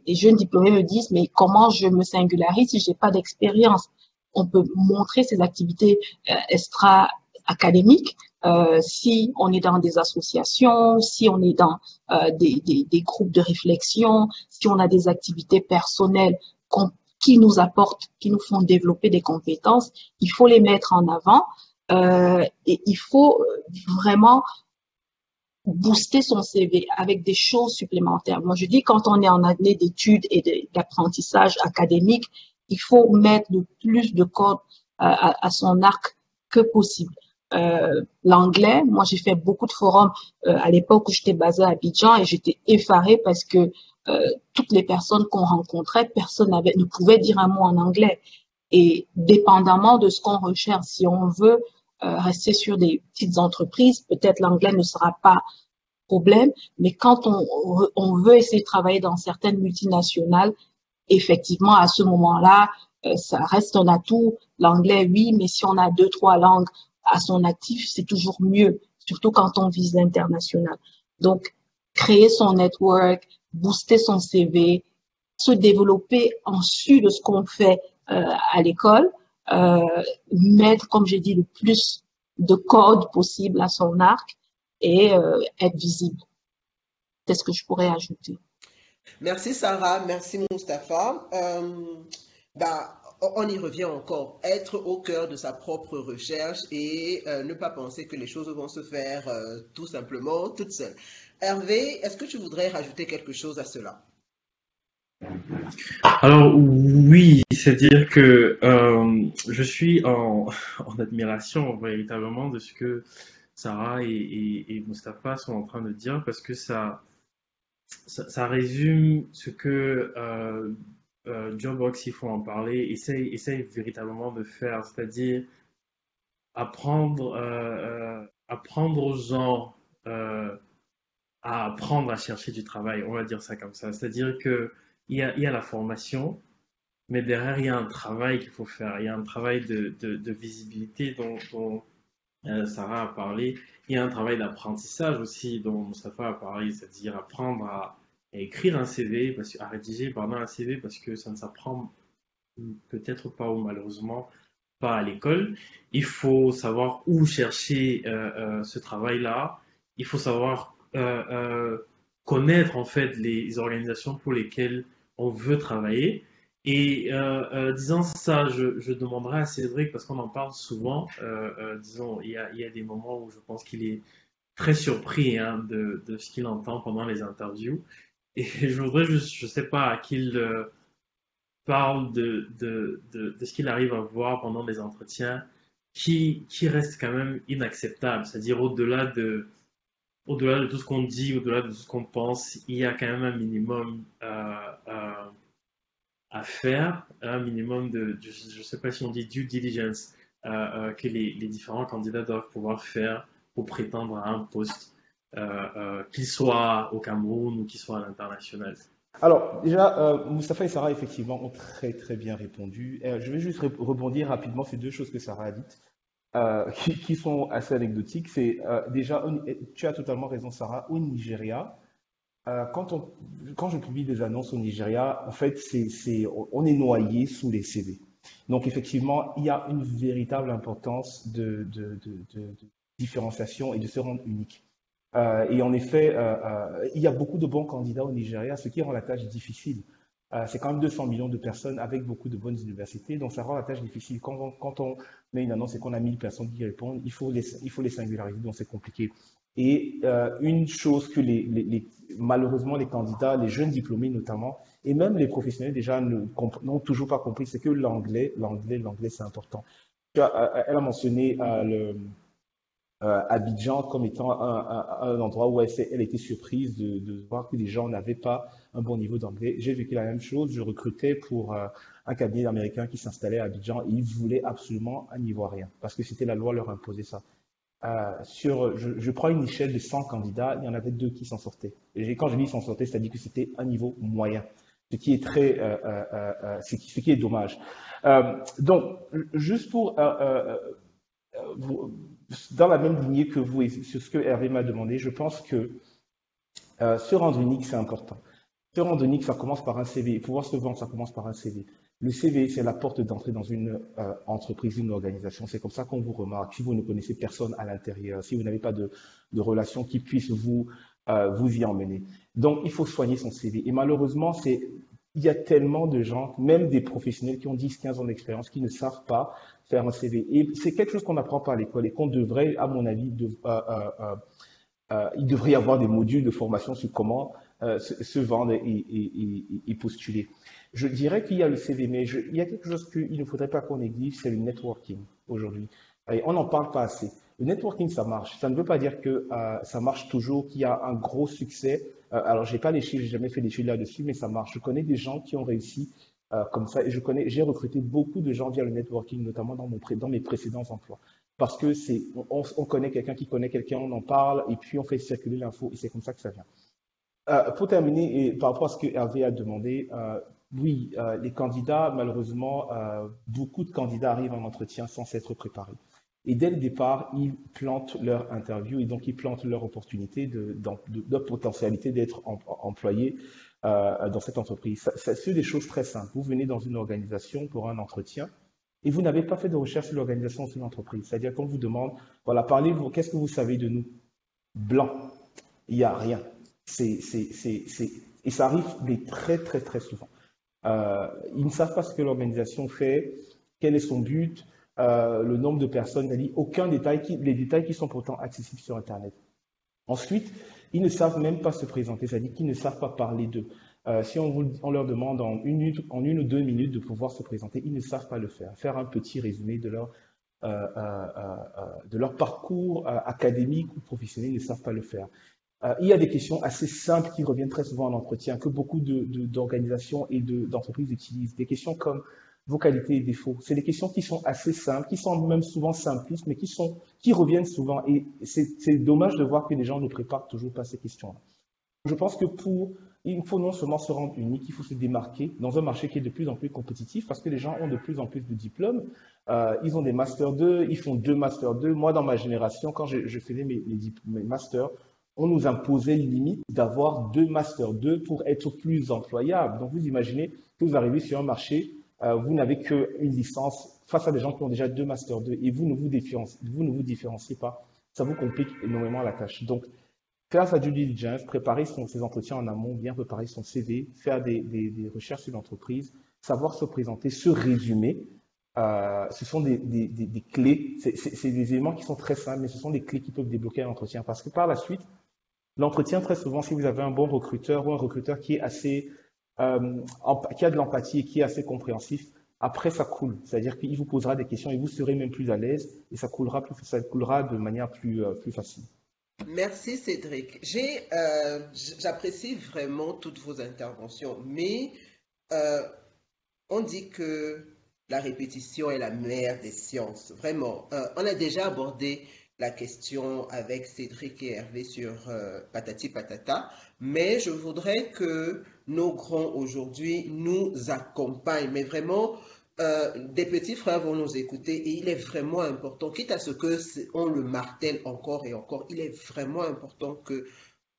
jeunes diplômés me disent, mais comment je me singularise si j'ai pas d'expérience? On peut montrer ces activités euh, extra-académiques euh, si on est dans des associations, si on est dans euh, des, groupes de réflexion, si on a des activités personnelles qui nous apportent, qui nous font développer des compétences, il faut les mettre en avant euh, et il faut vraiment booster son CV avec des choses supplémentaires. Moi, je dis quand on est en année d'études et d'apprentissage académique, il faut mettre le plus de cordes à, à son arc que possible. Euh, l'anglais, moi j'ai fait beaucoup de forums euh, à l'époque où j'étais basée à Abidjan et j'étais effarée parce que euh, toutes les personnes qu'on rencontrait, personne ne pouvait dire un mot en anglais. Et dépendamment de ce qu'on recherche, si on veut rester sur des petites entreprises, peut-être l'anglais ne sera pas problème, mais quand on, veut essayer de travailler dans certaines multinationales, effectivement, à ce moment-là, ça reste un atout. L'anglais, oui, mais si on a deux, trois langues à son actif, c'est toujours mieux, surtout quand on vise l'international. Donc, créer son network, booster son CV, se développer en su de ce qu'on fait euh, à l'école, euh, mettre, comme j'ai dit, le plus de codes possible à son arc et euh, être visible. C'est ce que je pourrais ajouter. Merci Sarah, merci Mustapha. Bah, on y revient encore, être au cœur de sa propre recherche et euh, ne pas penser que les choses vont se faire euh, tout simplement toutes seules. Hervé, est-ce que tu voudrais rajouter quelque chose à cela? Alors oui, c'est-à-dire que euh, je suis en, admiration véritablement de ce que Sarah et, et, Mustapha sont en train de dire parce que ça, ça résume ce que euh, Jobbox, il faut en parler, essaye, essaye véritablement de faire, c'est-à-dire apprendre, euh, euh apprendre aux gens euh, à apprendre à chercher du travail, on va dire ça comme ça. C'est-à-dire que il y a, y a la formation, mais derrière, il y a un travail qu'il faut faire. Il y a un travail de, visibilité dont, Sarah a parlé. Il y a un travail d'apprentissage aussi dont Mustafa a parlé, c'est-à-dire apprendre à, à, écrire un CV, à rédiger pardon, un CV parce que ça ne s'apprend peut-être pas ou malheureusement pas à l'école. Il faut savoir où chercher euh, euh, ce travail-là. Il faut savoir euh, connaître en fait les organisations pour lesquelles on veut travailler. Et disant ça, je, demanderai à Cédric, parce qu'on en parle souvent, disons, il y, a, des moments où je pense qu'il est très surpris hein, de, ce qu'il entend pendant les interviews. Et je voudrais, je ne sais pas, qu'il parle de, de, de, ce qu'il arrive à voir pendant les entretiens, qui, qui reste quand même inacceptable, c'est-à-dire au-delà de, au-delà de tout ce qu'on dit, au-delà de tout ce qu'on pense, il y a quand même un minimum euh, euh, à faire, un minimum de, je ne sais pas si on dit due diligence, euh, euh, que les, les, différents candidats doivent pouvoir faire pour prétendre à un poste, euh, euh, qu'il soit au Cameroun ou qu'il soit à l'international. Alors, déjà, Moustapha et Sarah, effectivement, ont très très bien répondu. je vais juste rebondir rapidement sur deux choses que Sarah a dites. Euh, qui, sont assez anecdotiques. C'est euh, déjà, tu as totalement raison, Sarah, au Nigeria, euh, quand, on, quand je publie des annonces au Nigeria, en fait, c'est, on est noyé sous les CV. Donc, effectivement, il y a une véritable importance de différenciation et de se rendre unique. Euh, et en effet, euh, il y a beaucoup de bons candidats au Nigeria, ce qui rend la tâche difficile. Euh, c'est quand même 200 millions de personnes avec beaucoup de bonnes universités, donc ça rend la tâche difficile. Quand on, met une annonce et qu'on a 1000 personnes qui répondent, il faut les, il faut les singulariser, donc c'est compliqué. Et euh, une chose que les, les, malheureusement les candidats, les jeunes diplômés notamment, et même les professionnels déjà n'ont toujours pas compris, c'est que l'anglais, l'anglais, l'anglais c'est important. Elle a mentionné euh, le, euh, Abidjan comme étant un, endroit où elle, était surprise de, voir que les gens n'avaient pas un bon niveau d'anglais. J'ai vécu la même chose. Je recrutais pour euh, un cabinet américain qui s'installait à Abidjan et ils voulaient absolument un Ivoirien parce que c'était la loi leur imposait ça. Euh, sur, je, prends une échelle de 100 candidats, il y en avait deux qui s'en sortaient. Et quand je dis s'en sortaient, c'est-à-dire que c'était un niveau moyen, ce qui est très, euh, euh, euh ce, qui, ce, qui, est dommage. donc, juste pour dans la même lignée que vous et sur ce que Hervé m'a demandé, je pense que euh, se rendre unique, c'est important. Se rendre unique, ça commence par un CV. Pouvoir se vendre, ça commence par un CV. Le CV, c'est la porte d'entrée dans une euh, entreprise, une organisation. C'est comme ça qu'on vous remarque. Si vous ne connaissez personne à l'intérieur, si vous n'avez pas de, de relation qui puisse vous, euh, vous y emmener. Donc, il faut soigner son CV. Et malheureusement, c'est il y a tellement de gens, même des professionnels qui ont 10, 15 ans d'expérience, qui ne savent pas faire un CV. Et c'est quelque chose qu'on n'apprend pas à l'école et qu'on devrait, à mon avis, euh, euh, euh, il devrait y avoir des modules de formation sur comment se, vendre et, postuler. Je dirais qu'il y a le CV, mais je, il y a quelque chose qu'il ne faudrait pas qu'on néglige, c'est le networking aujourd'hui. on n'en parle pas assez. Le networking, ça marche. Ça ne veut pas dire que ça marche toujours, qu'il y a un gros succès alors, j'ai pas les chiffres, j'ai jamais fait d'études là-dessus, mais ça marche. Je connais des gens qui ont réussi euh, comme ça, et je connais, j'ai recruté beaucoup de gens via le networking, notamment dans, mon, dans mes précédents emplois, parce que c'est, on, on connaît quelqu'un qui connaît quelqu'un, on en parle, et puis on fait circuler l'info, et c'est comme ça que ça vient. Euh, pour terminer, et par rapport à ce que Hervé a demandé, euh, oui, les candidats, malheureusement, beaucoup de candidats arrivent en entretien sans s'être préparés. Et dès le départ, ils plantent leur interview et donc ils plantent leur opportunité de, de, de potentialité d'être em, employé euh, dans cette entreprise. C'est des choses très simples. Vous venez dans une organisation pour un entretien et vous n'avez pas fait de recherche sur l'organisation sur l'entreprise. C'est-à-dire qu'on vous demande, voilà, parlez-vous, qu'est-ce que vous savez de nous? Blanc. Il n'y a rien. Et ça arrive très, très, très souvent. Euh, ils ne savent pas ce que l'organisation fait, quel est son but, euh, le nombre de personnes, dit aucun détail, les détails qui sont pourtant accessibles sur Internet. Ensuite, ils ne savent même pas se présenter, c'est-à-dire qu'ils ne savent pas parler d'eux. Euh, si on, leur demande en une, ou deux minutes de pouvoir se présenter, ils ne savent pas le faire. Faire un petit résumé de leur, euh, parcours académique ou professionnel, ils ne savent pas le faire. il y a des questions assez simples qui reviennent très souvent en entretien, que beaucoup d'organisations et d'entreprises utilisent. Des questions comme vos qualités et défauts. C'est des questions qui sont assez simples, qui sont même souvent simplistes, mais qui, sont, qui reviennent souvent. Et c'est dommage de voir que les gens ne préparent toujours pas ces questions-là. Je pense que pour, il faut non seulement se rendre unique, il faut se démarquer dans un marché qui est de plus en plus compétitif parce que les gens ont de plus en plus de diplômes. Euh, ils ont des Master 2, ils font deux Master 2. Moi, dans ma génération, quand je, faisais mes, mes, Masters, on nous imposait limite d'avoir deux Master 2 pour être plus employable. Donc, vous imaginez que vous arrivez sur un marché euh, vous n'avez qu'une licence face à des gens qui ont déjà deux Master 2 et vous ne vous, différenciez, pas. Ça vous complique énormément la tâche. Donc, faire sa due diligence, préparer ses entretiens en amont, bien préparer son CV, faire des, recherches sur l'entreprise, savoir se présenter, se résumer, euh, ce sont des, des clés, c'est des éléments qui sont très simples, mais ce sont des clés qui peuvent débloquer un entretien. Parce que par la suite, l'entretien, très souvent, si vous avez un bon recruteur ou un recruteur qui est assez euh, qui a de l'empathie et qui est assez compréhensif, après ça coule. C'est-à-dire qu'il vous posera des questions et vous serez même plus à l'aise et ça coulera, de manière plus, euh, plus facile. Merci Cédric. Euh, j'apprécie vraiment toutes vos interventions, mais on dit que la répétition est la mère des sciences. Vraiment, on a déjà abordé la question avec Cédric et Hervé sur Patati Patata, mais je voudrais que nos grands aujourd'hui nous accompagnent. Mais vraiment, euh, des petits frères vont nous écouter et il est vraiment important, quitte à ce que on le martèle encore et encore, il est vraiment important que,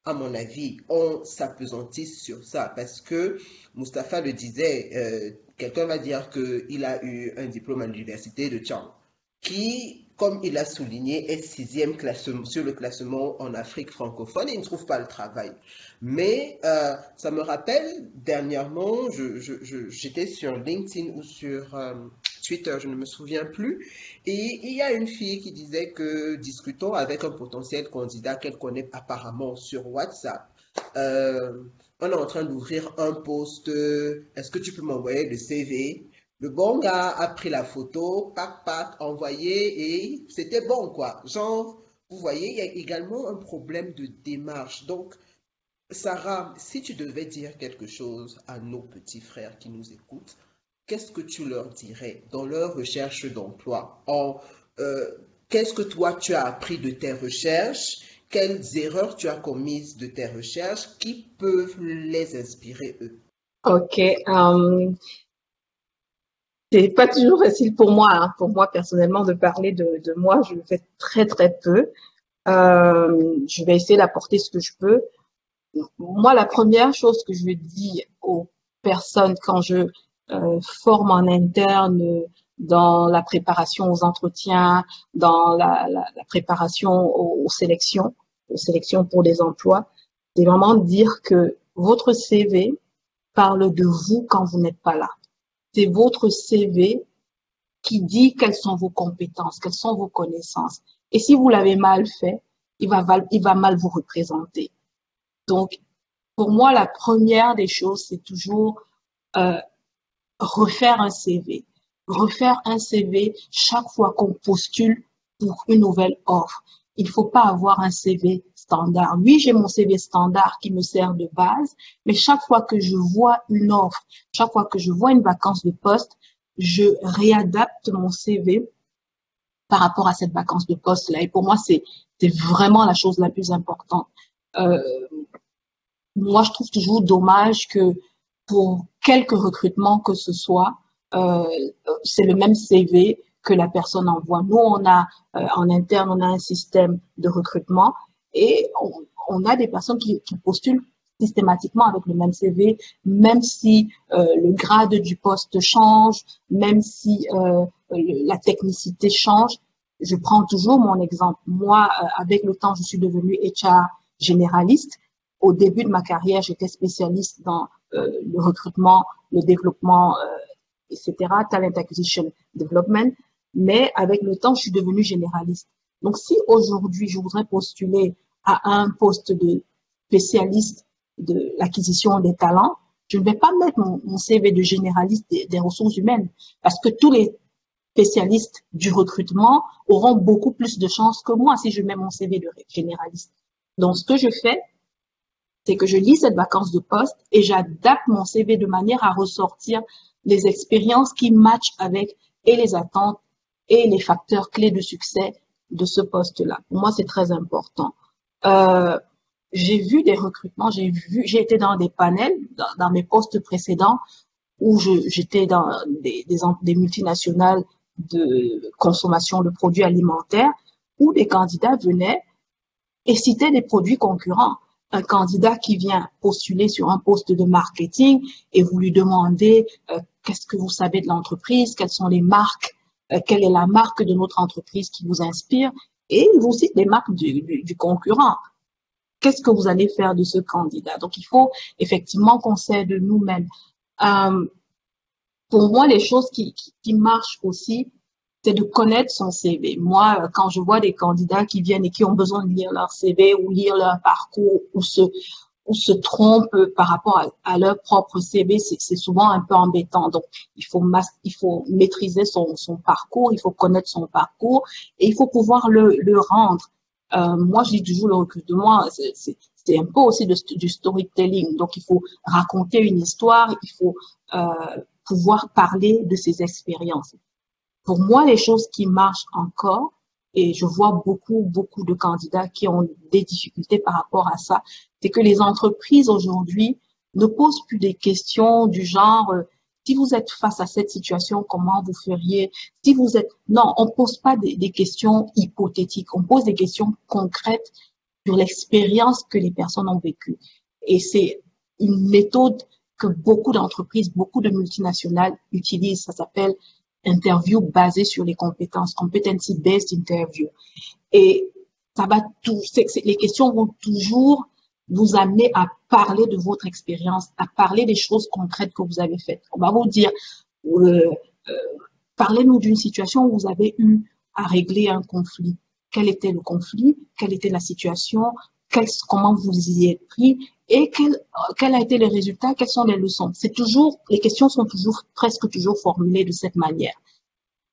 à mon avis, on s'apesantisse sur ça parce que Mustapha le disait, euh, quelqu'un va dire qu'il a eu un diplôme à l'université de Chang qui comme il a souligné, est sixième sur le classement en Afrique francophone et il ne trouve pas le travail. Mais euh, ça me rappelle, dernièrement, j'étais sur LinkedIn ou sur euh, Twitter, je ne me souviens plus, et il y a une fille qui disait que discutons avec un potentiel candidat qu'elle connaît apparemment sur WhatsApp. Euh, on est en train d'ouvrir un poste, est-ce que tu peux m'envoyer le CV le bon gars a pris la photo, pac, pac, envoyé et c'était bon, quoi. Genre, vous voyez, il y a également un problème de démarche. Donc, Sarah, si tu devais dire quelque chose à nos petits frères qui nous écoutent, qu'est-ce que tu leur dirais dans leur recherche d'emploi? Euh, Qu'est-ce que toi, tu as appris de tes recherches? Quelles erreurs tu as commises de tes recherches qui peuvent les inspirer, eux? Ok. Um, c'est pas toujours facile pour moi, hein. pour moi personnellement, de parler de, de, moi. Je le fais très très peu. Euh, je vais essayer d'apporter ce que je peux. Moi, la première chose que je dis aux personnes quand je euh, forme en interne dans la préparation aux entretiens, dans la, la, la préparation aux, sélections, aux sélections pour des emplois, c'est vraiment dire que votre CV parle de vous quand vous n'êtes pas là c'est votre CV qui dit quelles sont vos compétences, quelles sont vos connaissances. Et si vous l'avez mal fait, il va, mal vous représenter. Donc, pour moi, la première des choses, c'est toujours euh, refaire un CV. Refaire un CV chaque fois qu'on postule pour une nouvelle offre. Il faut pas avoir un CV standard. Oui, j'ai mon CV standard qui me sert de base, mais chaque fois que je vois une offre, chaque fois que je vois une vacance de poste, je réadapte mon CV par rapport à cette vacance de poste-là. Et pour moi, c'est vraiment la chose la plus importante. Euh, moi, je trouve toujours dommage que pour quelques recrutements que ce soit, euh, c'est le même CV que la personne envoie. Nous, on a euh, en interne, on a un système de recrutement et on, on a des personnes qui, qui, postulent systématiquement avec le même CV, même si euh, le grade du poste change, même si euh, la technicité change. Je prends toujours mon exemple. Moi, euh, avec le temps, je suis devenue HR généraliste. Au début de ma carrière, j'étais spécialiste dans euh, le recrutement, le développement, etc., talent acquisition development mais avec le temps, je suis devenue généraliste. Donc, si aujourd'hui, je voudrais postuler à un poste de spécialiste de l'acquisition des talents, Je ne vais pas mettre mon, CV de généraliste des, ressources humaines parce que tous les spécialistes du recrutement auront beaucoup plus de chances que moi si je mets mon CV de généraliste. Donc, ce que je fais, c'est que je lis cette vacance de poste et j'adapte mon CV de manière à ressortir les expériences qui matchent avec et les attentes et les facteurs clés de succès de ce poste-là. Pour moi, c'est très important. Euh, j'ai vu des recrutements, j'ai vu, j'ai été dans des panels dans, mes postes précédents où j'étais dans des, des, multinationales de consommation de produits alimentaires où des candidats venaient et citaient des produits concurrents. Un candidat qui vient postuler sur un poste de marketing et vous lui demandez euh, qu'est-ce que vous savez de l'entreprise, quelles sont les marques, quelle est la marque de notre entreprise qui vous inspire, et vous cite les marques du, concurrent qu'est-ce que vous allez faire de ce candidat? Donc, il faut effectivement qu'on sait de nous-mêmes. Euh, pour moi, les choses qui, qui, marchent aussi, c'est de connaître son CV. Moi, quand je vois des candidats qui viennent et qui ont besoin de lire leur CV ou lire leur parcours ou ou se trompent par rapport à, leur propre CV, c'est souvent un peu embêtant. Donc, il faut, il faut maîtriser son, son parcours, il faut connaître son parcours et il faut pouvoir le, le rendre. Euh, moi, je dis toujours le recrutement, c'est un peu aussi du storytelling. Donc, il faut raconter une histoire, il faut euh, pouvoir parler de ses expériences. Pour moi, les choses qui marchent encore, et je vois beaucoup, beaucoup de candidats qui ont des difficultés par rapport à ça, c'est que les entreprises aujourd'hui ne posent plus des questions du genre euh, si vous êtes face à cette situation, comment vous feriez? Si vous êtes non, on pose pas des, questions hypothétiques, on pose des questions concrètes sur l'expérience que les personnes ont vécue. Et c'est une méthode que beaucoup d'entreprises, beaucoup de multinationales utilisent. Ça s'appelle interview basée sur les compétences, competency based interview. Et ça va tout, les questions vont toujours vous amener à parler de votre expérience, à parler des choses concrètes que vous avez faites. On va vous dire, euh, euh, parlez-nous d'une situation où vous avez eu à régler un conflit. Quel était le conflit? Quelle était la situation? Comment vous y êtes pris Et quel, quel a été le résultat Quelles sont les leçons C'est toujours, les questions sont toujours, presque toujours formulées de cette manière.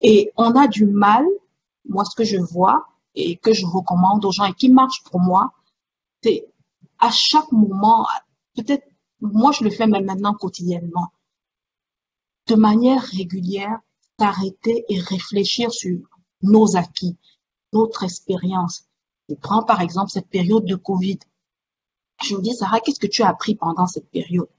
Et on a du mal, moi ce que je vois et que je recommande aux gens et qui marche pour moi, c'est à chaque moment, peut-être, moi je le fais même maintenant quotidiennement, de manière régulière, s'arrêter et réfléchir sur nos acquis, notre expérience. Je prends par exemple cette période de Covid. Je me dis, Sarah, qu'est-ce que tu as appris pendant cette période?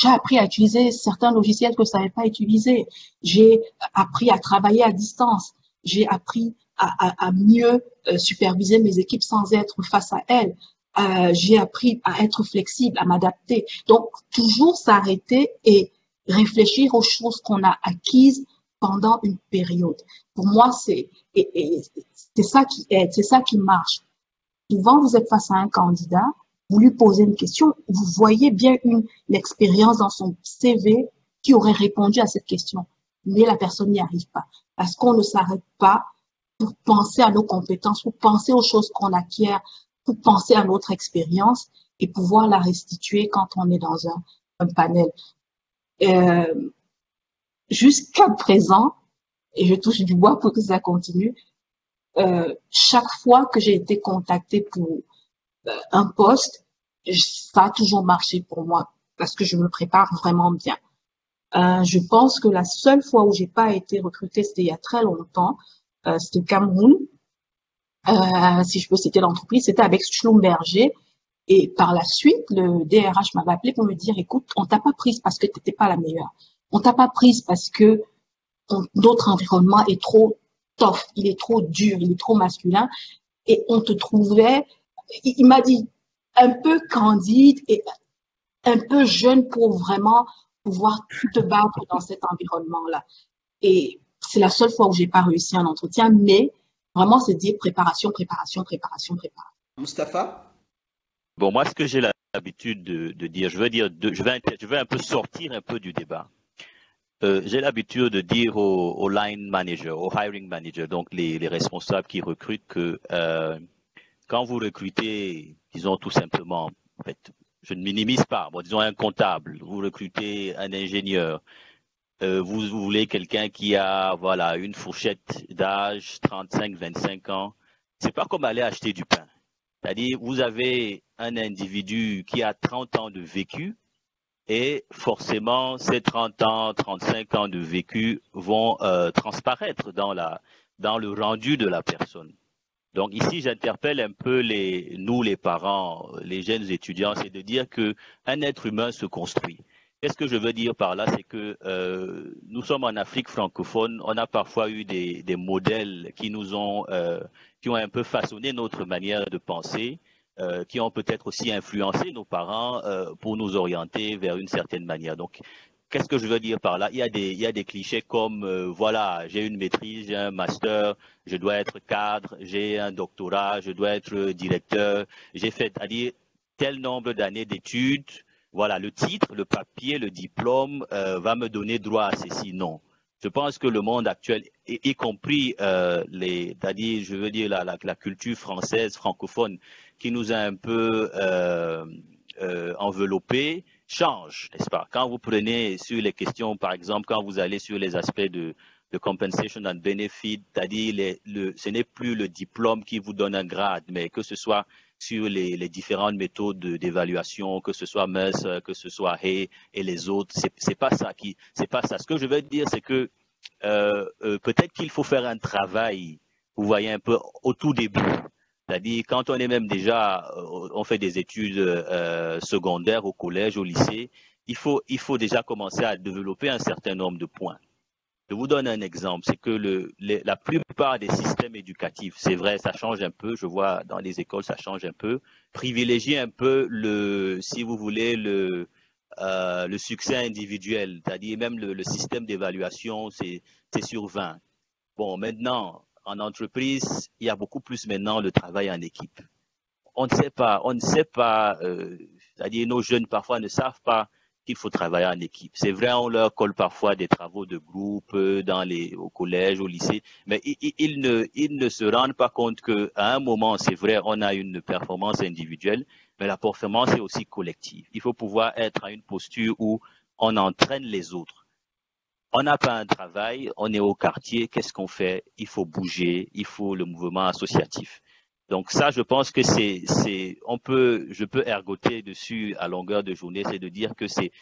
J'ai appris à utiliser certains logiciels que je ne savais pas utiliser. J'ai appris à travailler à distance. J'ai appris à, mieux euh, superviser mes équipes sans être face à elles. Euh, j'ai appris à être flexible, à m'adapter. Donc, toujours s'arrêter et réfléchir aux choses qu'on a acquises pendant une période. Pour moi, c'est ça qui aide, c'est ça qui marche. Souvent, vous êtes face à un candidat, vous lui posez une question, vous voyez bien une, expérience dans son CV qui aurait répondu à cette question, mais la personne n'y arrive pas parce qu'on ne s'arrête pas pour penser à nos compétences, pour penser aux choses qu'on acquiert, pour penser à notre expérience et pouvoir la restituer quand on est dans un, un panel. Euh, Jusqu'à présent, et je touche du bois pour que ça continue, euh, chaque fois que j'ai été contactée pour euh, un poste, ça a toujours marché pour moi parce que je me prépare vraiment bien. Euh, je pense que la seule fois où j'ai pas été recrutée, c'était il y a très longtemps, euh, c'était au Cameroun. Euh, si je peux citer l'entreprise, c'était avec Schlumberger. Et par la suite, le DRH m'avait appelé pour me dire, écoute, on t'a pas prise parce que tu n'étais pas la meilleure. On t'a pas prise parce que notre environnement est trop tough, il est trop dur, il est trop masculin. Et on te trouvait, il, m'a dit, un peu candide et un peu jeune pour vraiment pouvoir te battre dans cet environnement-là. Et c'est la seule fois où j'ai pas réussi un entretien, mais Vraiment, c'est dire préparation, préparation, préparation, préparation. Mustapha? Bon, moi, ce que j'ai l'habitude de, dire, je veux dire, je, vais, je vais un peu sortir un peu du débat. Euh, j'ai l'habitude de dire aux, line managers, aux hiring managers, donc les, responsables qui recrutent, que euh, quand vous recrutez, disons tout simplement, je ne minimise pas, disons un comptable, vous recrutez un ingénieur, euh, vous, vous, voulez quelqu'un qui a voilà une fourchette d'âge 35-25 ans, c'est pas comme aller acheter du pain. C'est-à-dire, vous avez un individu qui a 30 ans de vécu et forcément, ces 30 ans, 35 ans de vécu vont euh, transparaître dans, le rendu de la personne. Donc ici, j'interpelle un peu nous, les parents, les jeunes étudiants, c'est de dire que un être humain se construit. Qu'est-ce que je veux dire par là? C'est que euh, nous sommes en Afrique francophone, on a parfois eu des, des modèles qui nous ont, euh, qui ont un peu façonné notre manière de penser, euh, qui ont peut-être aussi influencé nos parents euh, pour nous orienter vers une certaine manière. Donc, qu'est-ce que je veux dire par là? Il y, a des, clichés comme, euh, voilà, j'ai une maîtrise, j'ai un master, je dois être cadre, j'ai un doctorat, je dois être directeur, j'ai fait, c'est-à-dire tel nombre d'années d'études, voilà, le titre, le papier, le diplôme va me donner droit à ceci. Non. Je pense que le monde actuel, y, compris c'est-à-dire, je veux dire la, culture française, francophone, qui nous a un peu euh, euh, enveloppés, change, n'est-ce pas? Quand vous prenez sur les questions, par exemple, quand vous allez sur les aspects de, compensation and benefit, c'est-à-dire le, ce n'est plus le diplôme qui vous donne un grade, mais que ce soit sur les, différentes méthodes d'évaluation, que ce soit MES, que ce soit Hay et les autres, c'est pas ça qui, c'est pas ça. Ce que je veux dire, c'est que euh, euh, peut-être qu'il faut faire un travail, vous voyez un peu au tout début, c'est-à-dire quand on est même déjà, euh, on fait des études euh, secondaires au collège, au lycée, il faut, déjà commencer à développer un certain nombre de points. Je vous donne un exemple, c'est que la plupart des systèmes éducatifs, c'est vrai, ça change un peu, je vois dans les écoles, ça change un peu, privilégie un peu le, si vous voulez, le, euh, succès individuel, c'est-à-dire même le système d'évaluation, c'est sur 20. Bon, maintenant, en entreprise, il y a beaucoup plus maintenant le travail en équipe. On ne sait pas, on ne sait pas, euh, c'est-à-dire nos jeunes parfois ne savent pas qu'il faut travailler en équipe. C'est vrai, on leur colle parfois des travaux de groupe dans les, au collège, au lycée, mais ils, ne, ils ne se rendent pas compte qu'à un moment, c'est vrai, on a une performance individuelle, mais la performance est aussi collective. Il faut pouvoir être à une posture où on entraîne les autres. On n'a pas un travail, on est au quartier, qu'est-ce qu'on fait? Il faut bouger, il faut le mouvement associatif. Donc ça, je pense que c'est, je peux ergoter dessus à longueur de journée, c'est de dire que c'est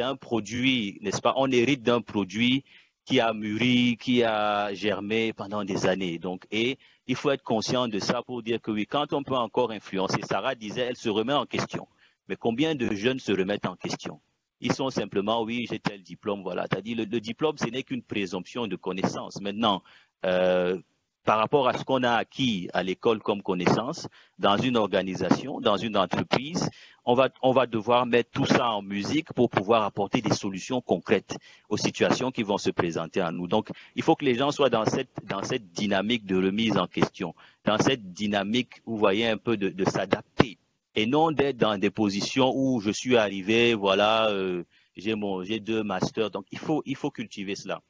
un produit, n'est-ce pas? On hérite d'un produit qui a mûri, qui a germé pendant des années. Donc, et il faut être conscient de ça pour dire que oui, quand on peut encore influencer, Sarah disait, elle se remet en question. Mais combien de jeunes se remettent en question? Ils sont simplement, oui, j'ai tel diplôme, voilà. Dit, le, diplôme, ce n'est qu'une présomption de connaissance. Maintenant, euh, par rapport à ce qu'on a acquis à l'école comme connaissance, dans une organisation, dans une entreprise, on va, devoir mettre tout ça en musique pour pouvoir apporter des solutions concrètes aux situations qui vont se présenter à nous. Donc, il faut que les gens soient dans cette, dans cette dynamique de remise en question, dans cette dynamique, vous voyez, un peu de s'adapter et non d'être dans des positions où je suis arrivé, voilà, euh, j'ai mon, j'ai deux masters. Donc, il faut, il faut cultiver cela.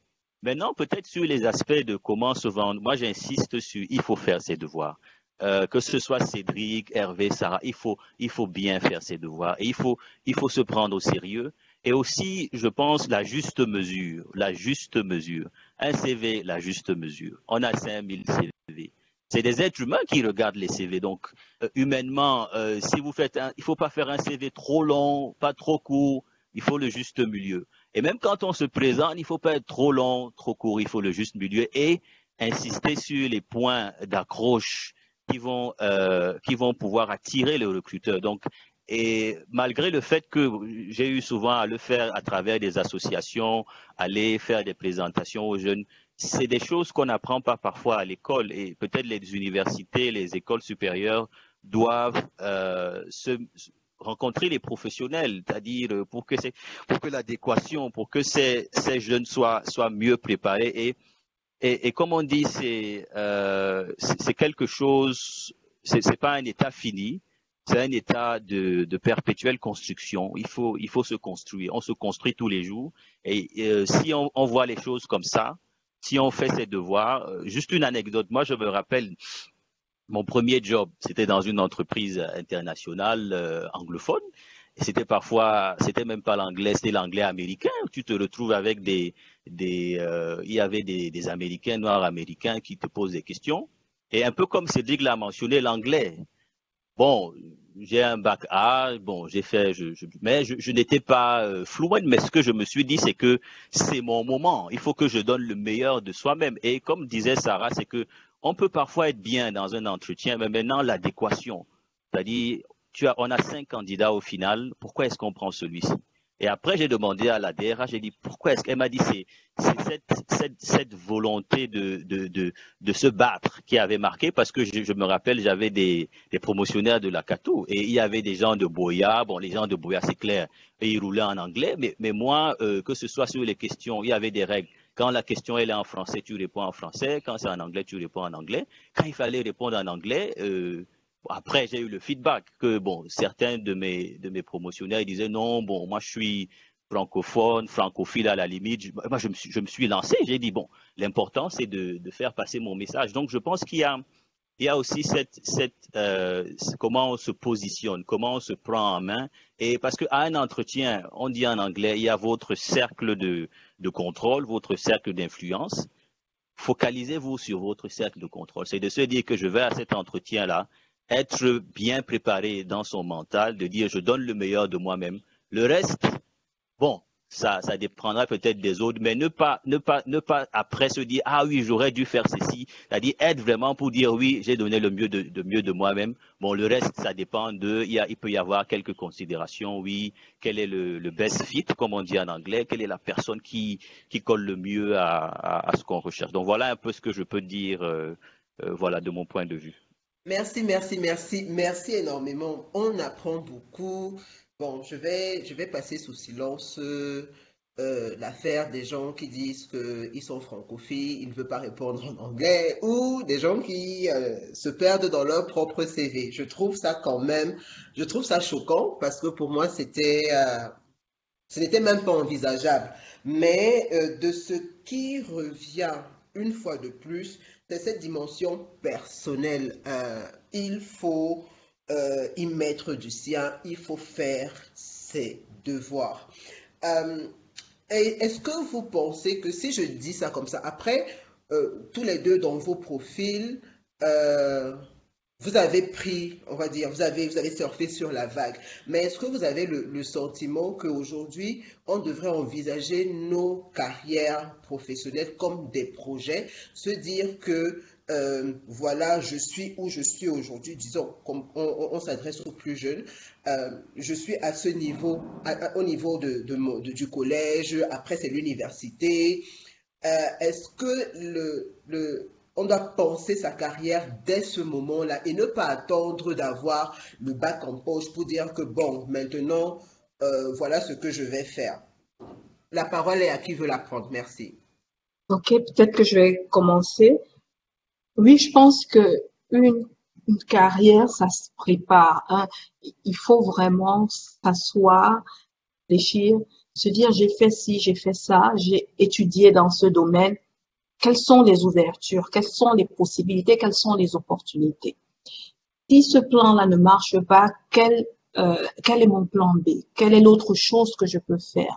Maintenant, peut-être sur les aspects de comment se vendre, moi j'insiste sur il faut faire ses devoirs. Euh, que ce soit Cédric, Hervé, Sarah, il faut, il faut bien faire ses devoirs et il faut, il faut se prendre au sérieux. Et aussi, je pense, la juste mesure, la juste mesure. Un CV, la juste mesure. On a 5000 CV. C'est des êtres humains qui regardent les CV. Donc, euh, humainement, euh, si vous faites faut pas faire un CV trop long, pas trop court. Il faut le juste milieu. Et même quand on se présente, il ne faut pas être trop long, trop court, il faut le juste milieu et insister sur les points d'accroche qui vont, euh, qui vont pouvoir attirer le recruteur. Donc, et malgré le fait que j'ai eu souvent à le faire à travers des associations, aller faire des présentations aux jeunes, c'est des choses qu'on n'apprend pas parfois à l'école et peut-être les universités, les écoles supérieures doivent euh, se, rencontrer les professionnels, c'est-à-dire euh, pour que c'est pour que l'adéquation, pour que ces, ces jeunes soient soient mieux préparés et et, et comme on dit, c'est euh, c'est quelque chose, c'est pas un état fini, c'est un état de, de perpétuelle construction. Il faut il faut se construire. On se construit tous les jours et euh, si on, on voit les choses comme ça, si on fait ses devoirs, euh, juste une anecdote. Moi, je me rappelle mon premier job, c'était dans une entreprise internationale euh, anglophone. C'était parfois, c'était même pas l'anglais, c'était l'anglais américain. Tu te retrouves avec des, euh, il y avait des, des Américains, noirs américains qui te posent des questions. Et un peu comme Cédric l'a mentionné, l'anglais. Bon, j'ai un bac A, bon, j'ai fait, mais je, n'étais pas euh, mais ce que je me suis dit, c'est que c'est mon moment. Il faut que je donne le meilleur de soi-même. Et comme disait Sarah, c'est que on peut parfois être bien dans un entretien, mais maintenant l'adéquation, c'est-à-dire, tu as, on a cinq candidats au final, pourquoi est-ce qu'on prend celui-ci? Et après, j'ai demandé à la DRH, j'ai dit, pourquoi est-ce qu'elle m'a dit, c'est cette, volonté de, se battre qui avait marqué, parce que je, me rappelle, j'avais des, promotionnaires de la Cato, et il y avait des gens de Boya, bon, les gens de Boya, c'est clair, et ils roulaient en anglais, mais, mais moi, euh, que ce soit sur les questions, il y avait des règles. Quand la question elle est en français, tu réponds en français. Quand c'est en anglais, tu réponds en anglais. Quand il fallait répondre en anglais, euh, après j'ai eu le feedback que bon, certains de mes de mes promotionnaires disaient non, bon, moi je suis francophone, francophile à la limite. Moi je me suis, je me suis lancé. J'ai dit bon, l'important c'est de, de faire passer mon message. Donc je pense qu'il y a il y a aussi cette, cette euh, comment on se positionne, comment on se prend en main. Et parce qu'à un entretien, on dit en anglais, il y a votre cercle de, de contrôle, votre cercle d'influence. Focalisez-vous sur votre cercle de contrôle. C'est de se dire que je vais à cet entretien-là être bien préparé dans son mental, de dire je donne le meilleur de moi-même. Le reste, bon, ça, dépendra peut-être des autres, mais ne pas, ne pas, ne pas après se dire ah oui j'aurais dû faire ceci, c'est-à-dire être vraiment pour dire oui j'ai donné le mieux de, mieux de moi-même. Bon le reste ça dépend de, il, y a, il peut y avoir quelques considérations, oui quel est le, best fit comme on dit en anglais, quelle est la personne qui colle le mieux à ce qu'on recherche? Donc voilà un peu ce que je peux dire, euh, euh, voilà de mon point de vue. Merci, merci, merci, merci énormément. On apprend beaucoup. Bon, je vais, passer sous silence euh, l'affaire des gens qui disent qu'ils sont francophiles, ils ne veulent pas répondre en anglais, ou des gens qui euh, se perdent dans leur propre CV. Je trouve ça quand même, je trouve ça choquant parce que pour moi, c'était, euh, ce n'était même pas envisageable. Mais de ce qui revient une fois de plus, cette dimension personnelle. il faut euh, y mettre du sien, il faut faire ses devoirs. Euh, Est-ce que vous pensez que si je dis ça comme ça, après, euh, tous les deux dans vos profils, vous avez pris, on va dire, vous avez, vous avez surfé sur la vague, mais est-ce que vous avez le, le sentiment qu'aujourd'hui, on devrait envisager nos carrières professionnelles comme des projets, se dire que euh, voilà, je suis où je suis aujourd'hui, disons, comme on, s'adresse aux plus jeunes, euh, je suis à ce niveau, au niveau de, du collège, après c'est l'université. Euh, Est-ce que le, on doit penser sa carrière dès ce moment-là et ne pas attendre d'avoir le bac en poche pour dire que bon, maintenant, euh, voilà ce que je vais faire. La parole est à qui veut la prendre. Merci. Ok, peut-être que je vais commencer. Oui, je pense que une, carrière, ça se prépare. Hein. Il faut vraiment s'asseoir, réfléchir, se dire j'ai fait ci, j'ai fait ça, j'ai étudié dans ce domaine. Quelles sont les ouvertures, quelles sont les possibilités, quelles sont les opportunités? Si ce plan-là ne marche pas, quel, euh, quel est mon plan B? Quelle est l'autre chose que je peux faire?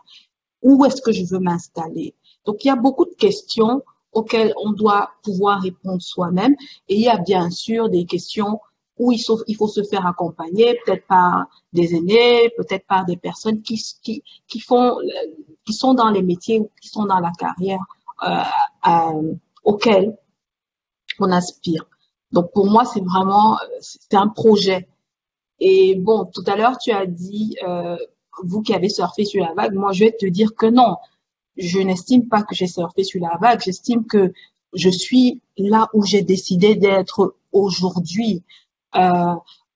Où est-ce que je veux m'installer? Donc il y a beaucoup de questions auxquelles on doit pouvoir répondre soi-même. Et il y a bien sûr des questions où il faut, se faire accompagner, peut-être par des aînés, peut-être par des personnes qui, qui sont dans les métiers, qui sont dans la carrière euh, euh, auquel on aspire. Donc pour moi, c'est vraiment, c'est un projet. Et bon, tout à l'heure, tu as dit, euh, vous qui avez surfé sur la vague, moi je vais te dire que non je n'estime pas que j'ai surfé sur la vague, j'estime que je suis là où j'ai décidé d'être aujourd'hui.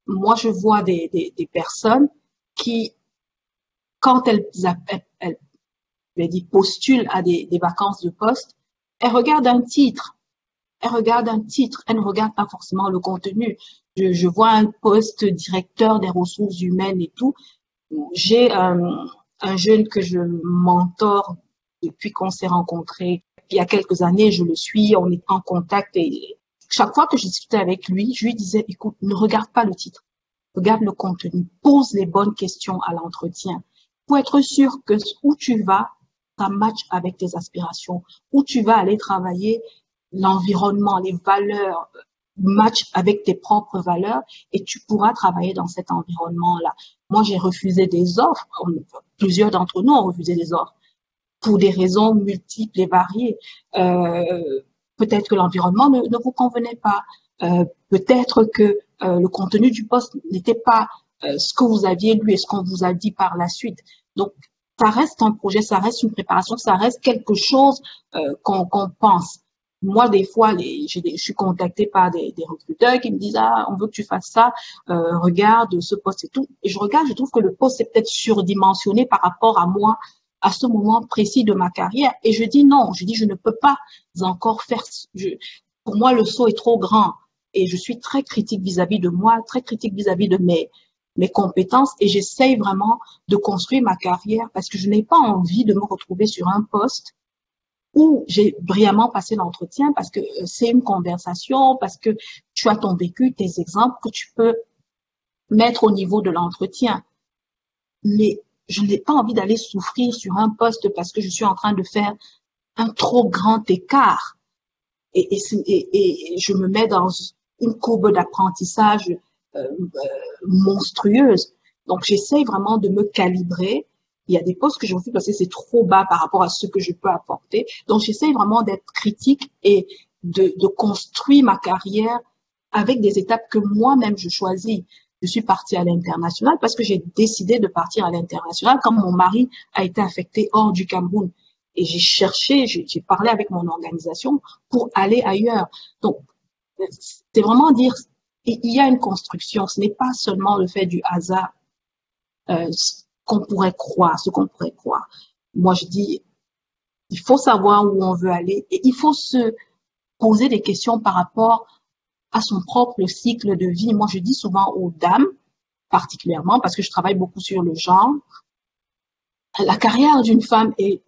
Moi, je vois des, des, des, personnes qui, quand elles, elles, elles, elles postulent à des, vacances de poste, elles regardent un titre. Elles regardent un titre, elles ne regardent pas forcément le contenu. Je, je vois un poste directeur des ressources humaines et tout. J'ai un, un jeune que je mentor depuis qu'on s'est rencontrés il y a quelques années, je le suis, on est en contact et chaque fois que je discutais avec lui, je lui disais, écoute, ne regarde pas le titre, regarde le contenu, pose les bonnes questions à l'entretien pour être sûr que où tu vas, ça match avec tes aspirations, où tu vas aller travailler, l'environnement, les valeurs match avec tes propres valeurs et tu pourras travailler dans cet environnement-là. Moi, j'ai refusé des offres, plusieurs d'entre nous ont refusé des offres pour des raisons multiples et variées. Euh, peut-être que l'environnement ne, vous convenait pas, euh, peut-être que euh, le contenu du poste n'était pas ce que vous aviez lu et ce qu'on vous a dit par la suite. Donc, ça reste un projet, ça reste une préparation, ça reste quelque chose euh, qu'on pense. Moi, des fois, je, suis contactée par des, recruteurs qui me disent ah, on veut que tu fasses ça, euh, regarde ce poste et tout. Et je regarde, je trouve que le poste est peut-être surdimensionné par rapport à moi à ce moment précis de ma carrière. Et je dis non, je dis je ne peux pas encore faire. Je, pour moi, le saut est trop grand et je suis très critique vis-à-vis -vis de moi, très critique vis-à-vis -vis de mes mes compétences et j'essaye vraiment de construire ma carrière parce que je n'ai pas envie de me retrouver sur un poste où j'ai brillamment passé l'entretien parce que c'est une conversation, parce que tu as ton vécu, tes exemples que tu peux mettre au niveau de l'entretien. Mais je n'ai pas envie d'aller souffrir sur un poste parce que je suis en train de faire un trop grand écart. Et, et, je me mets dans une courbe d'apprentissage euh, monstrueuse. Donc, j'essaye vraiment de me calibrer. Il y a des postes que je refuse parce que c'est trop bas par rapport à ce que je peux apporter. Donc, j'essaye vraiment d'être critique et de, de construire ma carrière avec des étapes que moi-même je choisis. Je suis partie à l'international parce que j'ai décidé de partir à l'international quand mon mari a été affecté hors du Cameroun. Et j'ai cherché, j'ai parlé avec mon organisation pour aller ailleurs. Donc, c'est vraiment dire, il y a une construction. Ce n'est pas seulement le fait du hasard euh, qu'on pourrait croire, ce qu'on pourrait croire. Moi, je dis, il faut savoir où on veut aller et il faut se poser des questions par rapport à son propre cycle de vie. Moi, je dis souvent aux dames, particulièrement parce que je travaille beaucoup sur le genre, la carrière d'une femme est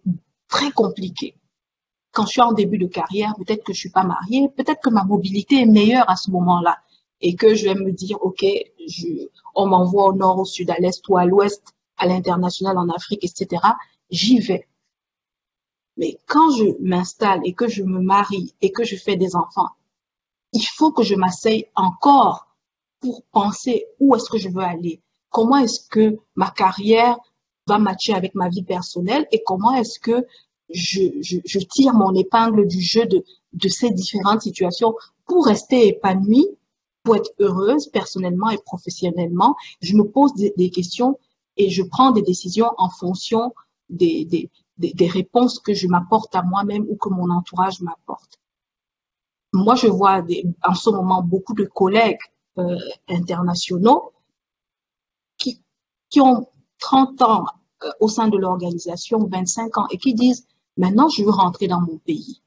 très compliquée. Quand je suis en début de carrière, peut-être que je suis pas mariée, peut-être que ma mobilité est meilleure à ce moment-là et que je vais me dire, OK, on m'envoie au nord, au sud, à l'est ou à l'ouest, à l'international, en Afrique, etc., j'y vais. Mais quand je m'installe et que je me marie et que je fais des enfants, il faut que je m'asseye encore pour penser où est-ce que je veux aller, comment est-ce que ma carrière va matcher avec ma vie personnelle et comment est-ce que je, tire mon épingle du jeu de, de ces différentes situations pour rester épanouie pour être heureuse personnellement et professionnellement, je me pose des, questions et je prends des décisions en fonction des, des, des, réponses que je m'apporte à moi-même ou que mon entourage m'apporte. Moi, je vois en ce moment beaucoup de collègues euh, internationaux qui, qui ont 30 ans euh, au sein de l'organisation, 25 ans, et qui disent, maintenant, je veux rentrer dans mon pays.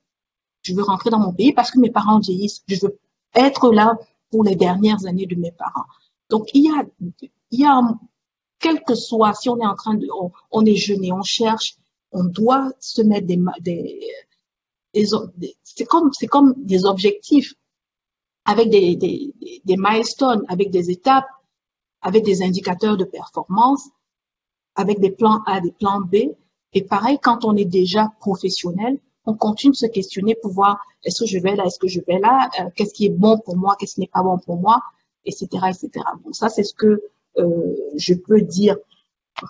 Je veux rentrer dans mon pays parce que mes parents vieillissent. Je veux être là pour les dernières années de mes parents. Donc, il y a, il y a, quel que soit, si on est en train de, on, on est et on cherche, on doit se mettre des, des, des c'est comme, c'est comme des objectifs avec des, des, des milestones, avec des étapes, avec des indicateurs de performance, avec des plans A, des plans B. Et pareil, quand on est déjà professionnel, on continue de se questionner pour voir est-ce que je vais là, est-ce que je vais là, euh, qu'est-ce qui est bon pour moi, qu'est-ce qui n'est pas bon pour moi, etc., etc. Bon, ça, c'est ce que euh, je peux dire.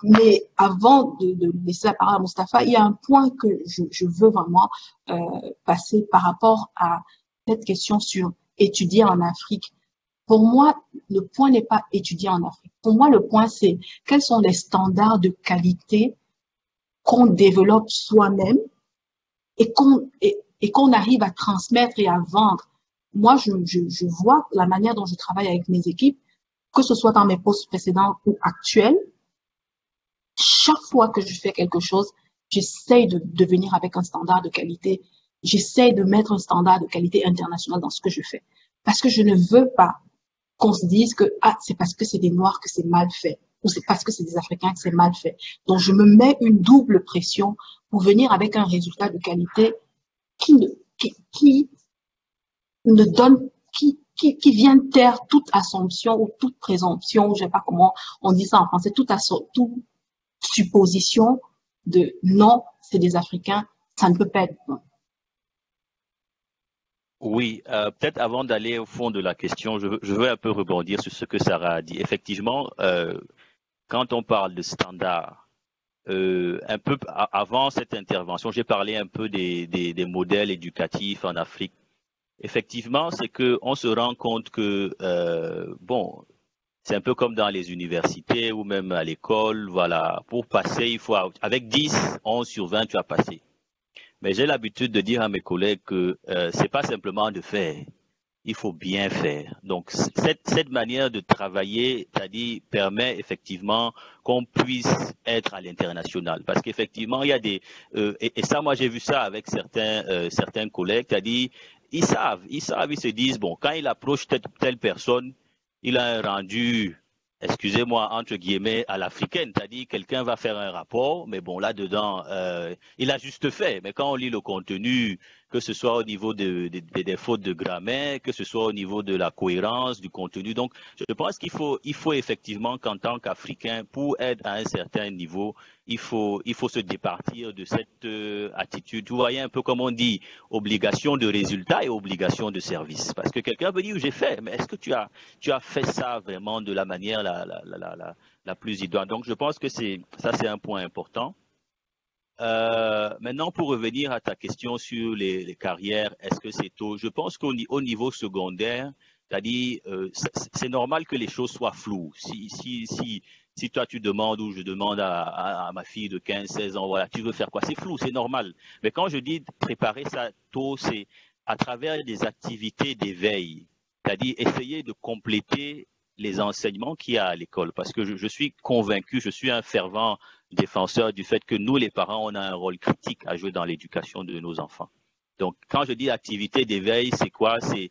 Mais avant de, laisser la parole à Mustapha, il y a un point que je, je veux vraiment euh, passer par rapport à cette question sur étudier en Afrique. Pour moi, le point n'est pas étudier en Afrique. Pour moi, le point, c'est quels sont les standards de qualité qu'on développe soi-même et qu'on et, qu'on arrive à transmettre et à vendre. Moi, je, je, je, vois la manière dont je travaille avec mes équipes, que ce soit dans mes postes précédents ou actuels. Chaque fois que je fais quelque chose, j'essaye de, de venir avec un standard de qualité. J'essaye de mettre un standard de qualité international dans ce que je fais. Parce que je ne veux pas qu'on se dise que ah, c'est parce que c'est des Noirs que c'est mal fait ou c'est parce que c'est des Africains que c'est mal fait. Donc, je me mets une double pression pour venir avec un résultat de qualité qui ne, qui, qui ne donne qui, qui, qui vient taire toute assumption ou toute présomption, je sais pas comment on dit ça en français, toute, toute supposition de non, c'est des Africains, ça ne peut pas être bon. Oui, euh, peut-être avant d'aller au fond de la question, je veux, un peu rebondir sur ce que Sarah a dit. Effectivement, euh, quand on parle de standards, euh, un peu avant cette intervention, j'ai parlé un peu des, modèles éducatifs en Afrique. Effectivement, c'est que on se rend compte que euh, bon, c'est un peu comme dans les universités ou même à l'école. Voilà, pour passer, il faut avec 10, 11 sur 20, tu as passé. Mais j'ai l'habitude de dire à mes collègues que euh, c'est pas simplement de faire, il faut bien faire. Donc cette, manière de travailler, c'est-à-dire permet effectivement qu'on puisse être à l'international, parce qu'effectivement il y a des euh, et, et, ça moi j'ai vu ça avec certains euh, certains collègues, c'est-à-dire ils savent, ils savent, ils se disent bon quand il approche telle, telle personne, il a un rendu excusez-moi, entre guillemets, à l'africaine. C'est-à-dire, quelqu'un va faire un rapport, mais bon, là-dedans, euh, il a juste fait. Mais quand on lit le contenu, que ce soit au niveau de, de, de, des fautes de grammaire, que ce soit au niveau de la cohérence du contenu. Donc, je pense qu'il faut, il faut effectivement qu'en tant qu'Africain, pour être à un certain niveau, il faut, il faut se départir de cette euh, attitude. Vous voyez un peu comme on dit, obligation de résultat et obligation de service. Parce que quelqu'un peut dire, j'ai fait, mais est-ce que tu as, tu as fait ça vraiment de la manière la, la, la, la, plus idoine? Donc, je pense que ça, c'est un point important. Euh, maintenant, pour revenir à ta question sur les, carrières, est-ce que c'est tôt? Je pense qu'au au niveau secondaire, euh, c'est normal que les choses soient floues. Si, toi tu demandes ou je demande à, à, ma fille de 15, 16 ans, voilà, tu veux faire quoi? C'est flou, c'est normal. Mais quand je dis préparer ça tôt, c'est à travers des activités d'éveil, c'est-à-dire essayer de compléter les enseignements qu'il y a à l'école. Parce que je, je, suis convaincu, je suis un fervent défenseur du fait que nous, les parents, on a un rôle critique à jouer dans l'éducation de nos enfants. Donc, quand je dis activité d'éveil, c'est quoi? C'est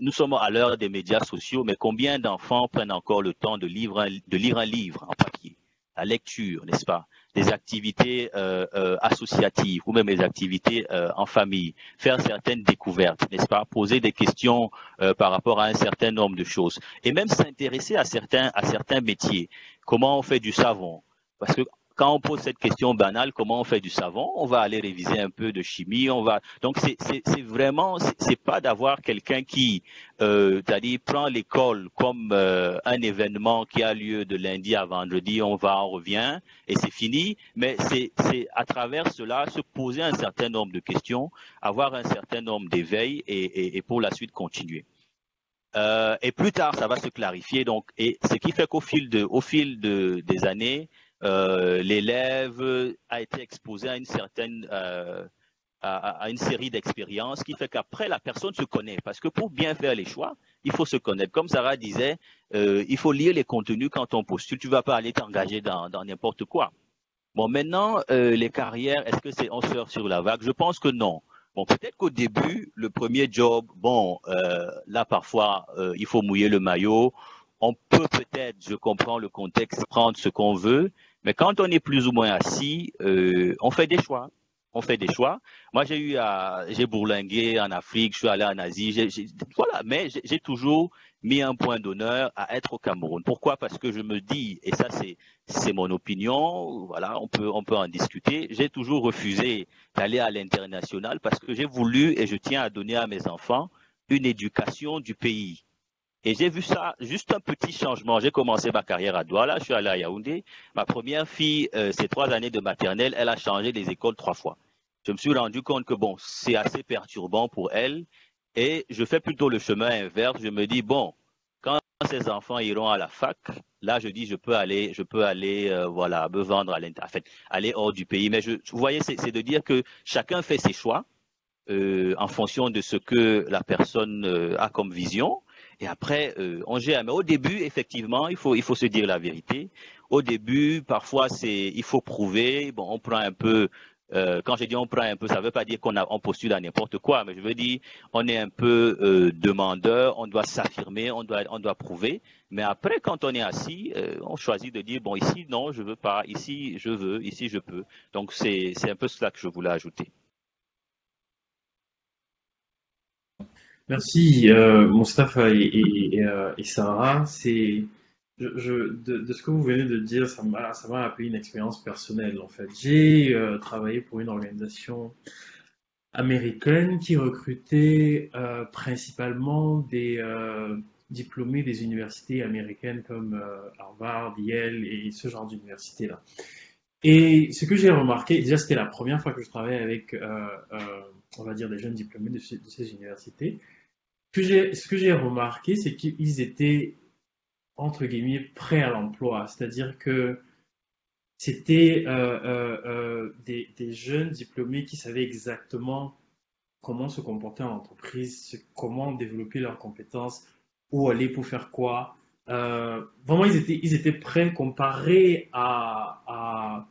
nous sommes à l'heure des médias sociaux, mais combien d'enfants prennent encore le temps de, livre un, de lire un livre en papier? La lecture, n'est-ce pas? Des activités euh, euh, associatives ou même des activités euh, en famille, faire certaines découvertes, n'est-ce pas? Poser des questions euh, par rapport à un certain nombre de choses. Et même s'intéresser à certains, à certains métiers. Comment on fait du savon? Parce que quand on pose cette question banale, comment on fait du savon, on va aller réviser un peu de chimie, on va. Donc c'est vraiment, c'est pas d'avoir quelqu'un qui, euh, c'est-à-dire prend l'école comme euh, un événement qui a lieu de lundi à vendredi, on va, on revient et c'est fini. Mais c'est à travers cela se poser un certain nombre de questions, avoir un certain nombre d'éveils et, et, pour la suite continuer. Euh, et plus tard, ça va se clarifier. Donc, et ce qui fait qu'au fil de, au fil de, des années, euh, l'élève a été exposé à une certaine euh, à, une série d'expériences qui fait qu'après la personne se connaît. Parce que pour bien faire les choix il faut se connaître. Comme Sarah disait euh, il faut lire les contenus quand on postule. Tu vas pas aller t'engager dans n'importe quoi. Bon maintenant les carrières est-ce que c'est on sort sur la vague? Je pense que non. Bon, peut-être qu'au début, le premier job, bon, là parfois, il faut mouiller le maillot. On peut peut-être, je comprends le contexte, prendre ce qu'on veut, mais quand on est plus ou moins assis, euh, on fait des choix. On fait des choix. Moi, j'ai eu à, j'ai bourlingué en Afrique, je suis allé en Asie, voilà. Mais j'ai toujours mis un point d'honneur à être au Cameroun. Pourquoi? Parce que je me dis, et ça c'est c'est mon opinion, voilà, on peut on peut en discuter. J'ai toujours refusé d'aller à l'international parce que j'ai voulu et je tiens à donner à mes enfants une éducation du pays. Et j'ai vu ça, juste un petit changement. J'ai commencé ma carrière à Douala, je suis allé à Yaoundé. Ma première fille, euh, ces trois années de maternelle, elle a changé les écoles trois fois. Je me suis rendu compte que bon, c'est assez perturbant pour elle. Et je fais plutôt le chemin inverse. Je me dis, bon, quand ces enfants iront à la fac, là, je dis, je peux aller, je peux aller, euh, voilà, me vendre à l'intérieur, en fait, aller hors du pays. Mais je, vous voyez, c'est de dire que chacun fait ses choix euh, en fonction de ce que la personne euh, a comme vision. Et après, euh, on gère. Mais au début, effectivement, il faut, se dire la vérité. Au début, parfois, c'est, il faut prouver. Bon, on prend un peu. Euh, quand je dis on prend un peu, ça ne veut pas dire qu'on on postule à n'importe quoi, mais je veux dire, on est un peu euh, demandeur, on doit s'affirmer, on doit, on doit prouver. Mais après, quand on est assis, euh, on choisit de dire bon, ici non, je veux pas, ici je veux, ici je peux. Donc c'est un peu cela que je voulais ajouter. Merci, euh, et, euh, et Sarah. C'est, de, ce que vous venez de dire, ça m'a, ça m'a rappelé une expérience personnelle en fait. J'ai euh, travaillé pour une organisation américaine qui recrutait euh, principalement des diplômés des universités américaines comme Harvard, Yale et ce genre d'universités-là. Et ce que j'ai remarqué, déjà c'était la première fois que je travaillais avec, on va dire, des jeunes diplômés de, ces universités. Ce que j'ai remarqué, c'est qu'ils étaient, entre guillemets, prêts à l'emploi. C'est-à-dire que c'était euh, euh, euh, des, jeunes diplômés qui savaient exactement comment se comporter en entreprise, comment développer leurs compétences, où aller pour faire quoi. Vraiment, ils étaient, ils étaient prêts comparés à,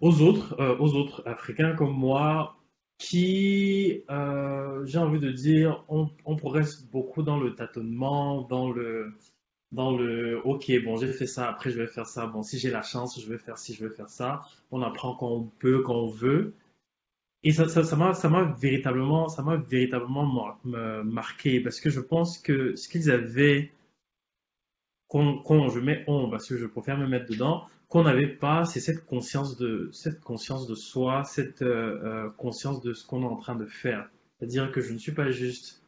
aux autres, aux autres Africains comme moi, qui, euh, j'ai envie de dire, on, progresse beaucoup dans le tâtonnement, dans le, dans le, ok, bon, j'ai fait ça, après je vais faire ça, bon, si j'ai la chance, je vais faire ci, je vais faire ça. On apprend quand on peut, quand on veut. Et ça, ça, m'a, ça m'a véritablement, ça m'a véritablement mar- me- marqué parce que je pense que ce qu'ils avaient, qu'on, qu'on- je mets on parce que je préfère me mettre dedans, qu'on n'avait pas, c'est cette conscience de, cette conscience de soi, cette euh, euh, conscience de ce qu'on est en train de faire. C'est-à-dire que je ne suis pas juste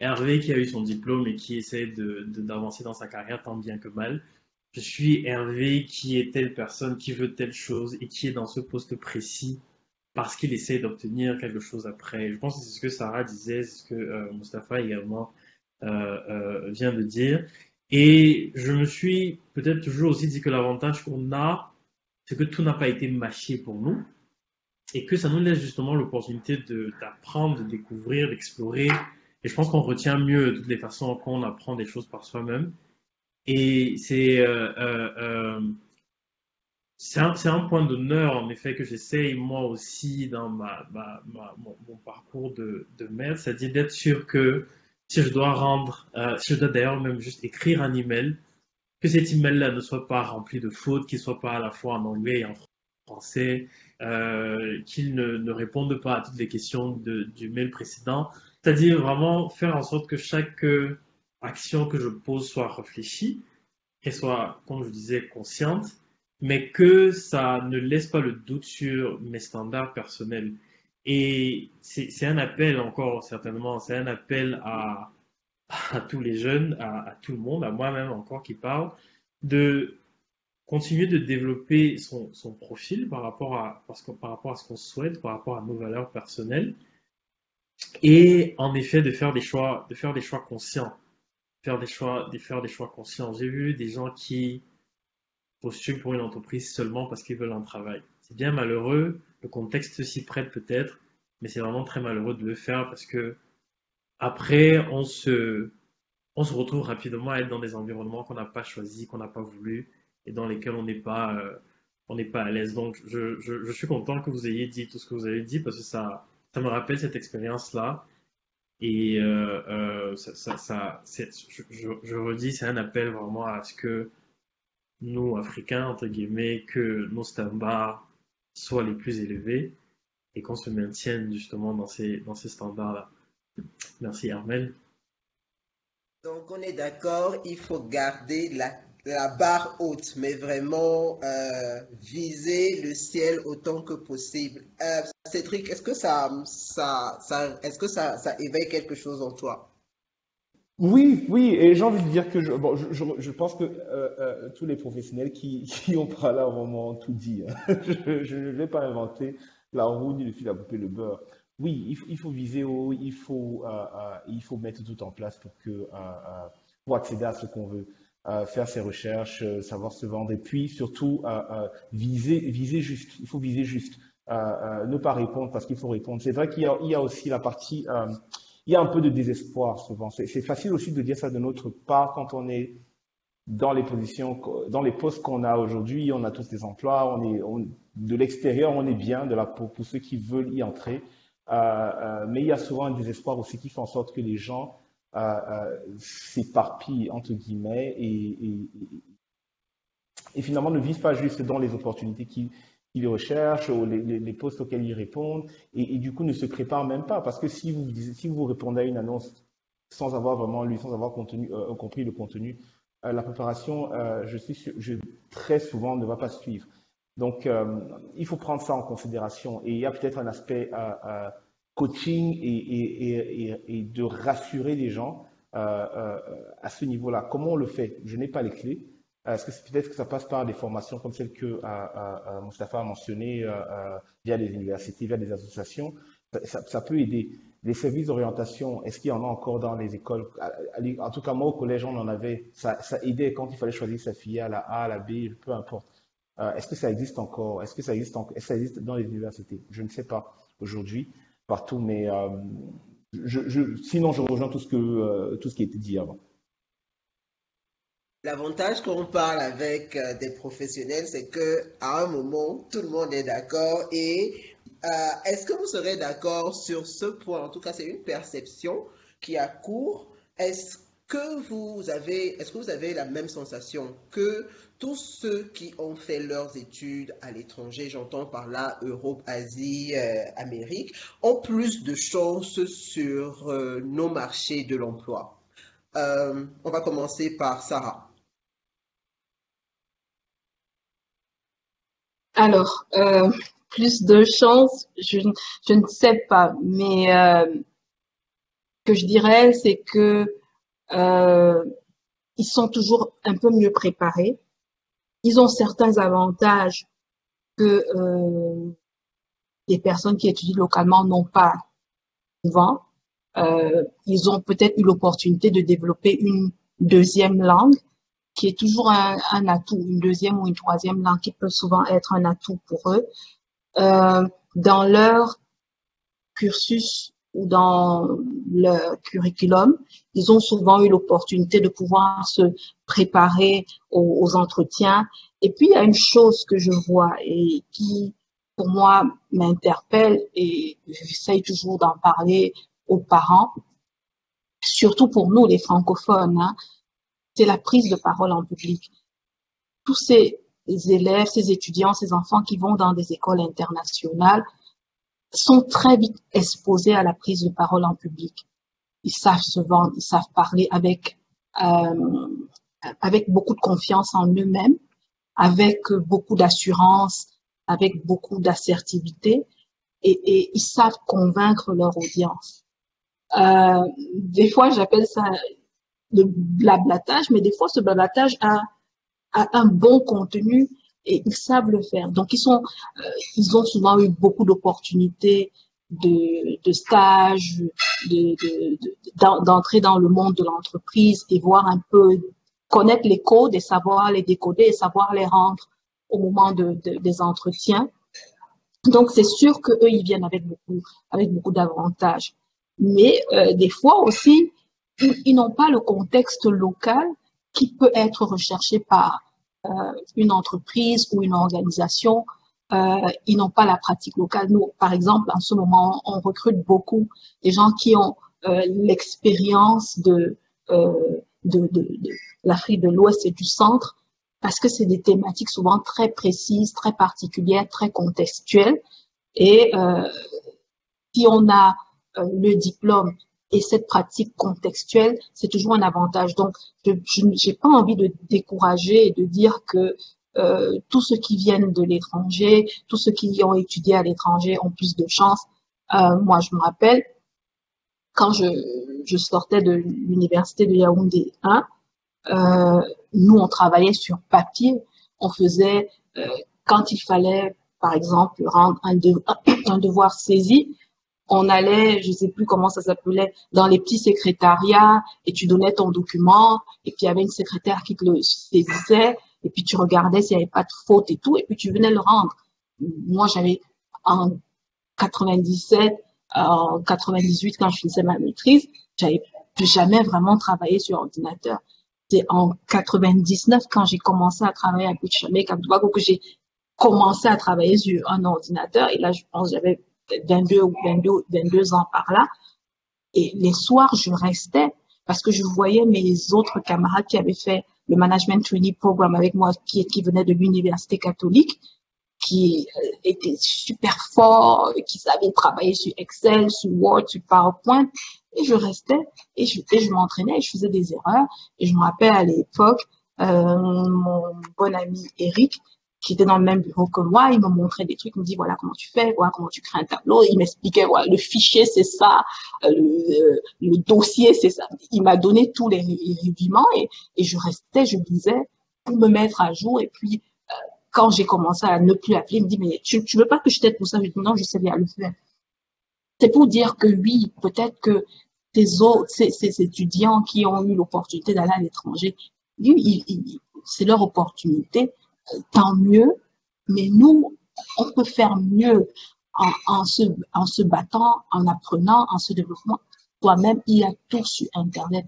Hervé qui a eu son diplôme et qui essaie d'avancer dans sa carrière tant bien que mal. Je suis Hervé qui est telle personne, qui veut telle chose et qui est dans ce poste précis parce qu'il essaie d'obtenir quelque chose après. Je pense que c'est ce que Sarah disait, ce que euh, Mustapha également euh, euh, vient de dire. Et je me suis peut-être toujours aussi dit que l'avantage qu'on a, c'est que tout n'a pas été mâché pour nous et que ça nous laisse justement l'opportunité d'apprendre, de découvrir, d'explorer. Et je pense qu'on retient mieux toutes les façons quand on apprend des choses par soi-même. Et c'est euh, euh, euh, un, point d'honneur, en effet, que j'essaye moi aussi dans mon parcours de, de maître, c'est-à-dire d'être sûr que si je dois rendre, euh, si je dois d'ailleurs même juste écrire un email, que cet email-là ne soit pas rempli de fautes, qu'il soit pas à la fois en anglais et en français, euh, qu'il ne, ne réponde pas à toutes les questions du mail précédent. C'est-à-dire vraiment faire en sorte que chaque euh, action que je pose soit réfléchie, qu'elle soit, comme je disais, consciente, mais que ça ne laisse pas le doute sur mes standards personnels. Et c'est un appel encore, certainement, c'est un appel à, tous les jeunes, à, à tout le monde, à moi-même encore qui parle, de continuer de développer son, son profil par rapport à, parce que, par rapport à ce qu'on souhaite, par rapport à nos valeurs personnelles, et en effet de faire des choix, de faire des choix conscients, faire des choix, de faire des choix conscients. J'ai vu des gens qui postulent pour une entreprise seulement parce qu'ils veulent un travail. C'est bien malheureux, le contexte s'y prête peut-être, mais c'est vraiment très malheureux de le faire parce que après on se, on se retrouve rapidement à être dans des environnements qu'on n'a pas choisis, qu'on n'a pas voulu et dans lesquels on n'est pas, euh, pas à l'aise. Donc je, je, suis content que vous ayez dit tout ce que vous avez dit parce que ça, ça me rappelle cette expérience-là. Et euh, euh, ça, ça, je, je redis, c'est un appel vraiment à ce que nous, Africains, entre guillemets, que nos standards soient les plus élevés et qu'on se maintienne justement dans ces, dans ces standards-là. Merci Armel. Donc, on est d'accord, il faut garder la, la barre haute, mais vraiment euh, viser le ciel autant que possible. Euh, Cédric, est-ce que ça, ça, ça, est-ce que ça, ça éveille quelque chose en toi? Oui, oui, et j'ai envie de dire que je, bon, je, je, je pense que euh, euh, tous les professionnels qui, qui ont parlé ont vraiment tout dit. hein. Je ne vais pas inventer la roue ni le fil à couper le beurre. Oui, il, il faut viser haut, il faut, euh, euh, il faut mettre tout en place pour que, euh, euh, pour accéder à ce qu'on veut, faire ses recherches, savoir se vendre, et puis surtout viser, viser juste. Il faut viser juste, ne pas répondre parce qu'il faut répondre. C'est vrai qu'il y y a aussi la partie il y a un peu de désespoir souvent. C'est facile aussi de dire ça de notre part quand on est dans les positions, dans les postes qu'on a aujourd'hui. On a tous des emplois, de l'extérieur, on est bien pour, ceux qui veulent y entrer. Euh, euh, mais il y a souvent un désespoir aussi qui fait en sorte que les gens euh, s'éparpillent entre guillemets et, et, et- et finalement ne vivent pas juste dans les opportunités qui, qu'ils recherchent, ou les, postes auxquels ils répondent, et, du coup ne se préparent même pas. Parce que si vous, si vous répondez à une annonce sans avoir vraiment lu, sans avoir euh, compris le contenu, euh, la préparation, euh, je suis je, très souvent ne va pas suivre. Donc, il faut prendre ça en considération. Et il y a peut-être un aspect coaching et, et, et, de rassurer les gens à ce niveau-là. Comment on le fait? Je n'ai pas les clés. Est-ce que peut-être que ça passe par des formations comme celle que euh, euh, Moustapha a mentionné euh, via des universités, via des associations? Ça, peut aider. Les services d'orientation, est-ce qu'il y en a encore dans les écoles? En tout cas, moi, au collège, on en avait. Ça, aidait quand il fallait choisir sa filiale, la A, la B, peu importe. est-ce que ça existe encore? Est-ce que ça existe, est ça existe dans les universités? Je ne sais pas aujourd'hui, partout, mais sinon, je rejoins tout ce, que, tout ce qui a été dit avant. L'avantage quand on parle avec euh, des professionnels, c'est que à un moment, tout le monde est d'accord. Et euh, est-ce que vous serez d'accord sur ce point? En tout cas, c'est une perception qui a cours. Est-ce que vous avez, est-ce que vous avez la même sensation que tous ceux qui ont fait leurs études à l'étranger, j'entends par là Europe, Asie, euh, Amérique, ont plus de chances sur nos marchés de l'emploi? On va commencer par Sarah. Alors, euh, plus de chance, je, ne sais pas, mais euh, ce que je dirais, c'est que euh, ils sont toujours un peu mieux préparés. Ils ont certains avantages que les personnes qui étudient localement n'ont pas souvent. ils ont peut-être eu l'opportunité de développer une deuxième langue qui est toujours un, atout, une deuxième ou une troisième langue qui peut souvent être un atout pour eux. Euh, dans leur cursus ou dans leur curriculum, ils ont souvent eu l'opportunité de pouvoir se préparer aux, aux, entretiens. Et puis, il y a une chose que je vois et qui, pour moi, m'interpelle et j'essaye toujours d'en parler aux parents, surtout pour nous, les francophones. Hein, c'est la prise de parole en public. Tous ces élèves, ces étudiants, ces enfants qui vont dans des écoles internationales sont très vite exposés à la prise de parole en public. Ils savent se vendre, ils savent parler avec, euh, avec beaucoup de confiance en eux-mêmes, avec beaucoup d'assurance, avec beaucoup d'assertivité et, ils savent convaincre leur audience. Euh, des fois, j'appelle ça de blablatage, mais des fois, ce blablatage a, a un bon contenu et ils savent le faire. Donc, ils sont, euh, ils ont souvent eu beaucoup d'opportunités de, de stage, d'entrer de, dans le monde de l'entreprise et voir un peu, connaître les codes et savoir les décoder et savoir les rendre au moment de, des entretiens. Donc, c'est sûr que eux, ils viennent avec beaucoup, avec beaucoup d'avantages. Mais euh, des fois aussi, ils, n'ont pas le contexte local qui peut être recherché par euh, une entreprise ou une organisation. Euh, ils n'ont pas la pratique locale. Nous, par exemple, en ce moment, on recrute beaucoup des gens qui ont euh, l'expérience de, l'Afrique de l'Ouest et du Centre parce que c'est des thématiques souvent très précises, très particulières, très contextuelles. Et si on a le diplôme et cette pratique contextuelle, c'est toujours un avantage. Donc, je n'ai pas envie de décourager et de dire que euh, tous ceux qui viennent de l'étranger, tous ceux qui ont étudié à l'étranger ont plus de chance. Euh, moi, je me rappelle, quand je, je sortais de l'université de Yaoundé 1, euh, nous, on travaillait sur papier. On faisait, euh, quand il fallait, par exemple, rendre un, un devoir saisi, on allait, je sais plus comment ça s'appelait, dans les petits secrétariats et tu donnais ton document et puis il y avait une secrétaire qui te le saisissait et puis tu regardais s'il n'y avait pas de faute et tout et puis tu venais le rendre. Moi, j'avais en 97, en 98 quand je faisais ma maîtrise, j'avais jamais vraiment travaillé sur ordinateur. C'est en 99 quand j'ai commencé à travailler à Kuchamé, que j'ai commencé à travailler sur un ordinateur et là je pense j'avais 22 ou 22, 22 ans par là. Et les soirs, je restais parce que je voyais mes autres camarades qui avaient fait le Management Training Program avec moi, qui, qui venaient de l'université catholique. qui euh, étaient super forts, qui savaient travailler sur Excel, sur Word, sur PowerPoint. Et je restais et je, et je m'entraînais et je faisais des erreurs. Et je me rappelle à l'époque, euh, mon bon ami Eric, qui était dans le même bureau que moi, il me montrait des trucs, il me dit voilà comment tu fais, voilà comment tu crées un tableau, il m'expliquait voilà le fichier c'est ça, euh, le, dossier c'est ça. Il m'a donné tous les rudiments et, et je restais, je lisais pour me mettre à jour et puis euh, quand j'ai commencé à ne plus appeler, il me dit mais tu, tu veux pas que je t'aide pour ça? Je dis non, je sais bien le faire. C'est pour dire que oui, peut-être que ces autres, ces, ces étudiants qui ont eu l'opportunité d'aller à l'étranger, c'est leur opportunité tant mieux, mais nous, on peut faire mieux en, se, battant, en apprenant, en se développant. Toi-même, il y a tout sur Internet.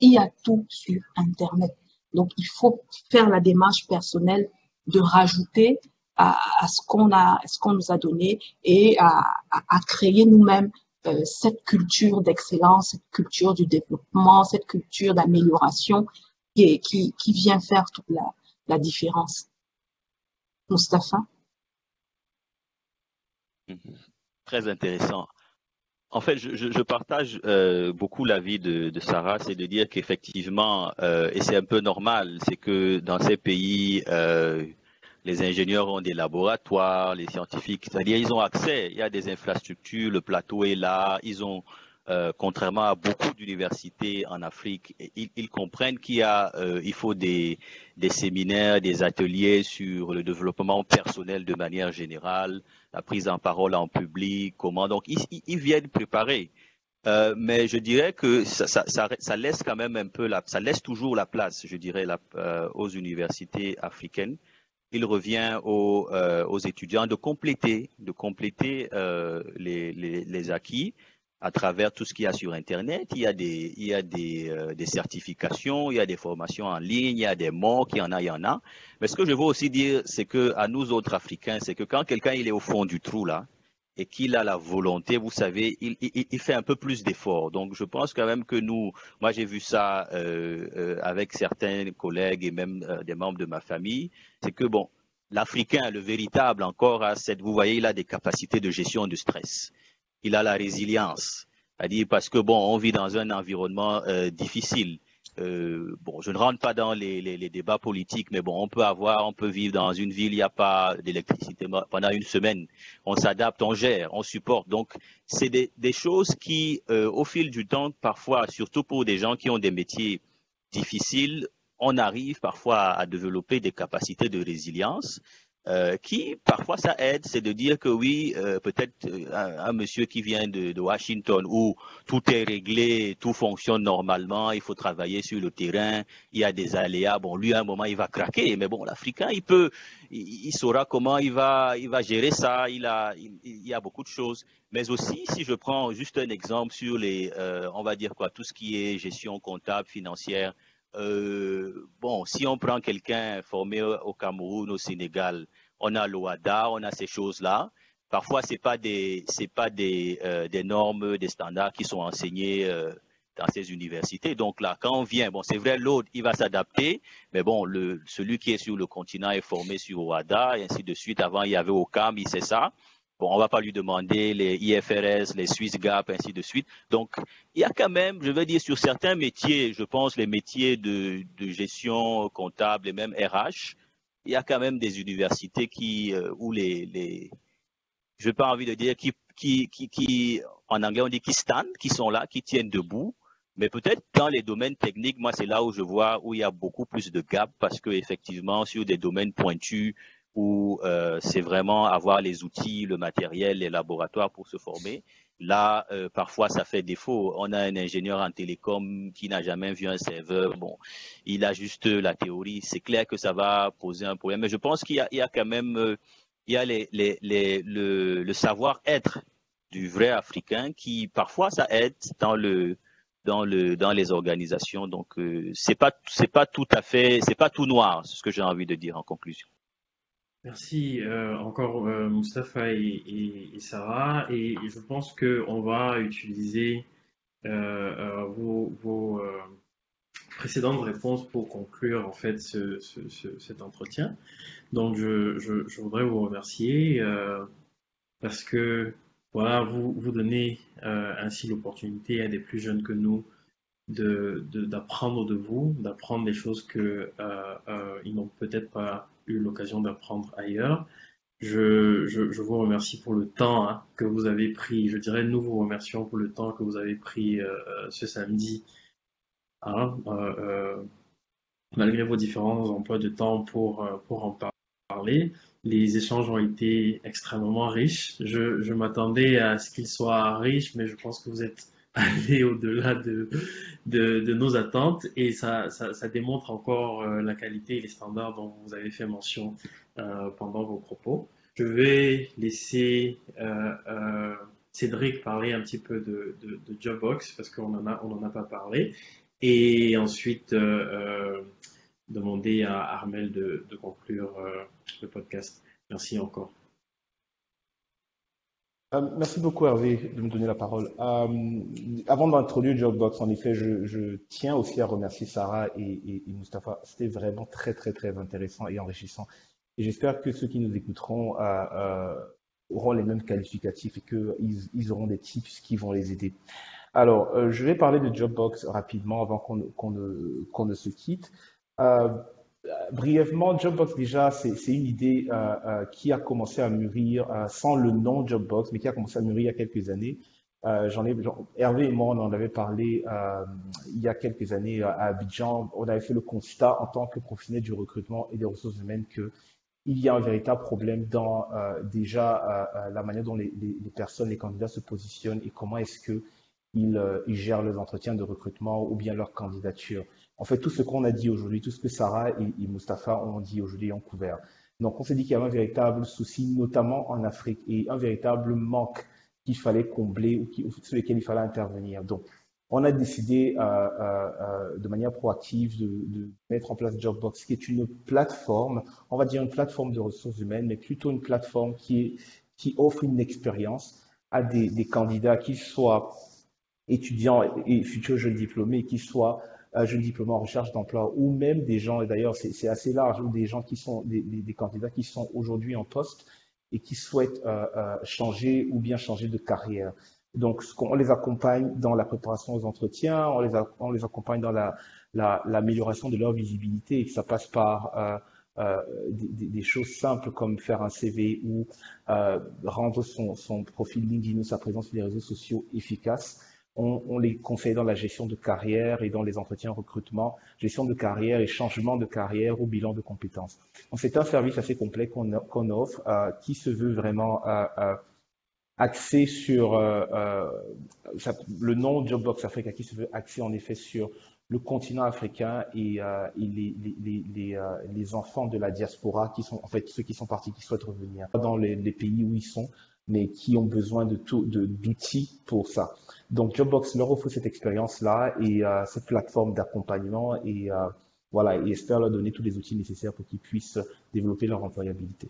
Il y a tout sur Internet. Donc, il faut faire la démarche personnelle de rajouter à, ce qu'on a, ce qu'on nous a donné et à, créer nous-mêmes euh, cette culture d'excellence, cette culture du développement, cette culture d'amélioration qui, vient faire toute la différence. Mustapha. Mhm. Très intéressant. En fait, je, partage euh, beaucoup l'avis de, Sarah, c'est de dire qu'effectivement, euh, et c'est un peu normal, c'est que dans ces pays, euh, les ingénieurs ont des laboratoires, les scientifiques, c'est-à-dire ils ont accès, il y a des infrastructures, le plateau est là, ils ont euh, contrairement à beaucoup d'universités en Afrique, ils, comprennent qu'il euh, faut des, séminaires, des ateliers sur le développement personnel de manière générale, la prise en parole en public, comment. Donc, ils, viennent préparer. Euh, mais je dirais que ça, laisse quand même un peu ça laisse toujours la place, je dirais, aux universités africaines. Il revient aux, étudiants de compléter, de compléter les acquis à travers tout ce qu'il y a sur Internet. Il y a euh, des, certifications, il y a des formations en ligne, il y a des mots, il y en a, il y en a. Mais ce que je veux aussi dire, c'est que à nous autres Africains, c'est que quand quelqu'un est au fond du trou là et qu'il a la volonté, vous savez, il, fait un peu plus d'efforts. Donc je pense quand même que nous, moi j'ai vu ça euh, euh, avec certains collègues et même des membres de ma famille, c'est que bon, l'Africain, le véritable encore, vous voyez, il a des capacités de gestion du stress il a la résilience. C'est-à-dire parce que bon, on vit dans un environnement euh, difficile. Euh, bon, je ne rentre pas dans les, débats politiques, mais bon, on peut avoir, on peut vivre dans une ville, il n'y a pas d'électricité pendant une semaine. On s'adapte, on gère, on supporte. Donc, c'est des, des, choses qui, euh, au fil du temps, parfois, surtout pour des gens qui ont des métiers difficiles, on arrive parfois à développer des capacités de résilience euh, qui parfois ça aide, c'est de dire que oui, euh, peut-être euh, un, monsieur qui vient de, Washington où tout est réglé, tout fonctionne normalement, il faut travailler sur le terrain, il y a des aléas. Bon, lui à un moment il va craquer, mais bon, l'Africain il peut, il, saura comment il va, il va gérer ça. Il a, il, y a beaucoup de choses. Mais aussi, si je prends juste un exemple sur les, on va dire quoi, tout ce qui est gestion comptable, financière. Euh, bon, si on prend quelqu'un formé au Cameroun, au Sénégal, on a l'OADA, on a ces choses-là. Parfois, c'est pas des, pas des, euh, des normes, des standards qui sont enseignés euh, dans ces universités. Donc là, quand on vient, bon, c'est vrai, l'autre, il va s'adapter, mais bon, celui qui est sur le continent est formé sur OADA et ainsi de suite. Avant, il y avait OCAM, il sait ça. Bon, on va pas lui demander les IFRS, les Swiss Gap, ainsi de suite. Donc, il y a quand même, je veux dire, sur certains métiers, je pense les métiers de, de gestion comptable et même RH, il y a quand même des universités qui, euh, où les, les je n'ai pas envie de dire qui, qui, qui, qui, en anglais on dit qui stand, qui sont là, qui tiennent debout. Mais peut-être dans les domaines techniques, moi c'est là où je vois où il y a beaucoup plus de gap parce que effectivement sur des domaines pointus, où euh, c'est vraiment avoir les outils, le matériel, les laboratoires pour se former. Là, euh, parfois, ça fait défaut. On a un ingénieur en télécom qui n'a jamais vu un serveur. Bon, il a juste la théorie. C'est clair que ça va poser un problème. Mais je pense qu'il y, y, a quand même, euh, il y a les, les, les, le, le savoir-être du vrai Africain qui, parfois, ça aide dans le dans le dans les organisations. Donc, euh, c'est pas c'est pas tout à fait, c'est pas tout noir. C'est ce que j'ai envie de dire en conclusion. Merci euh, encore euh, Mustapha et, Sarah. Et je pense qu'on va utiliser euh, euh vos, précédentes réponses pour conclure en fait cet entretien. Donc je, voudrais vous remercier parce que voilà, vous, vous donnez ainsi l'opportunité à des plus jeunes que nous d'apprendre de, de, vous, d'apprendre des choses qu'ils ils n'ont peut-être pas l'occasion d'apprendre ailleurs. Je, je, vous remercie pour le temps hein, que vous avez pris. Je dirais nous vous remercions pour le temps que vous avez pris euh, euh, ce samedi. Hein, euh, malgré vos différents emplois de temps pour, pour en parler, les échanges ont été extrêmement riches. Je, je m'attendais à ce qu'ils soient riches, mais je pense que vous êtes allé au-delà de, de, nos attentes et ça, ça, démontre encore la qualité et les standards dont vous avez fait mention euh, pendant vos propos. Je vais laisser euh, euh, Cédric parler un petit peu de, Jobbox parce qu'on en a, a pas parlé. Et ensuite, demander à Armel de conclure le podcast. Merci encore. Merci beaucoup Hervé de me donner la parole. avant d'introduire Jobbox, en effet, je, tiens aussi à remercier Sarah et, et, Mustapha. C'était vraiment très très très intéressant et enrichissant. Et j'espère que ceux qui nous écouteront euh, euh, auront les mêmes qualificatifs et qu'ils ils auront des tips qui vont les aider. Alors, euh, je vais parler de Jobbox rapidement avant qu'on ne, se quitte. Brièvement, Jobbox déjà, c'est une idée qui a commencé à mûrir sans le nom Jobbox, mais qui a commencé à mûrir il y a quelques années. j'en ai, Hervé et moi, on en avait parlé il y a quelques années à Abidjan. On avait fait le constat en tant que professionnel du recrutement et des ressources humaines que il y a un véritable problème dans euh, déjà euh, euh, la manière dont les, personnes, les candidats se positionnent et comment est-ce qu'ils ils gèrent les entretiens de recrutement ou bien leur candidature. En fait, tout ce qu'on a dit aujourd'hui, tout ce que Sarah et, Mustapha ont dit aujourd'hui ont couvert. Donc, on s'est dit qu'il y avait un véritable souci, notamment en Afrique, et un véritable manque qu'il fallait combler ou sur lequel il fallait intervenir. Donc, on a décidé euh, euh, euh, de manière proactive de, mettre en place Jobbox, qui est une plateforme, on va dire une plateforme de ressources humaines, mais plutôt une plateforme qui, qui offre une expérience à des, des candidats, qu'ils soient étudiants et futurs jeunes diplômés, qu'ils soient jeunes diplômés en recherche d'emploi, ou même des gens, et d'ailleurs c'est assez large, ou des gens qui sont des, candidats qui sont aujourd'hui en poste et qui souhaitent changer ou bien changer de carrière. Donc, on les accompagne dans la préparation aux entretiens, on les, accompagne dans l'amélioration la, de leur visibilité et ça passe par euh, euh, des, choses simples comme faire un CV ou euh, rendre son, son, profil LinkedIn ou sa présence sur les réseaux sociaux efficace. On, les conseille dans la gestion de carrière et dans les entretiens recrutement, gestion de carrière et changement de carrière ou bilan de compétences. C'est un service assez complet qu'on offre euh, qui se veut vraiment euh, axé sur euh, euh, le nom Jobbox qui se veut axé en effet sur le continent africain et, euh, les, euh, enfants de la diaspora qui sont ceux qui sont partis qui souhaitent revenir dans les, pays où ils sont mais qui ont besoin de d'outils pour ça. Donc Jobbox leur offre cette expérience là et euh, cette plateforme d'accompagnement et voilà et espère leur donner tous les outils nécessaires pour qu'ils puissent développer leur employabilité.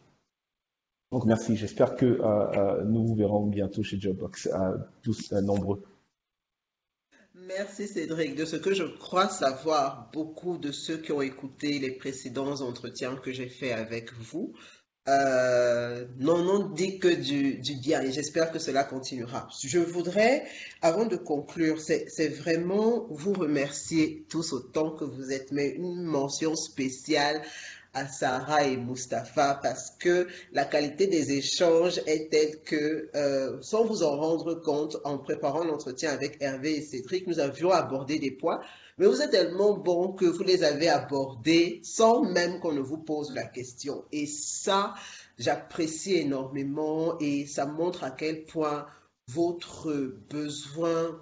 Donc merci, j'espère que euh, euh, nous vous verrons bientôt chez Jobbox, euh, tous nombreux. Merci Cédric. De ce que je crois savoir, beaucoup de ceux qui ont écouté les précédents entretiens que j'ai faits avec vous euh, n'en dit que du, du bien et j'espère que cela continuera. Je voudrais, avant de conclure, c'est vraiment vous remercier tous autant que vous êtes, mais une mention spéciale à Sarah et Mustapha parce que la qualité des échanges est telle que, euh, sans vous en rendre compte, en préparant l'entretien avec Hervé et Cédric, nous avions abordé des points, mais vous êtes tellement bons que vous les avez abordés sans même qu'on ne vous pose la question. Et ça, j'apprécie énormément et ça montre à quel point votre besoin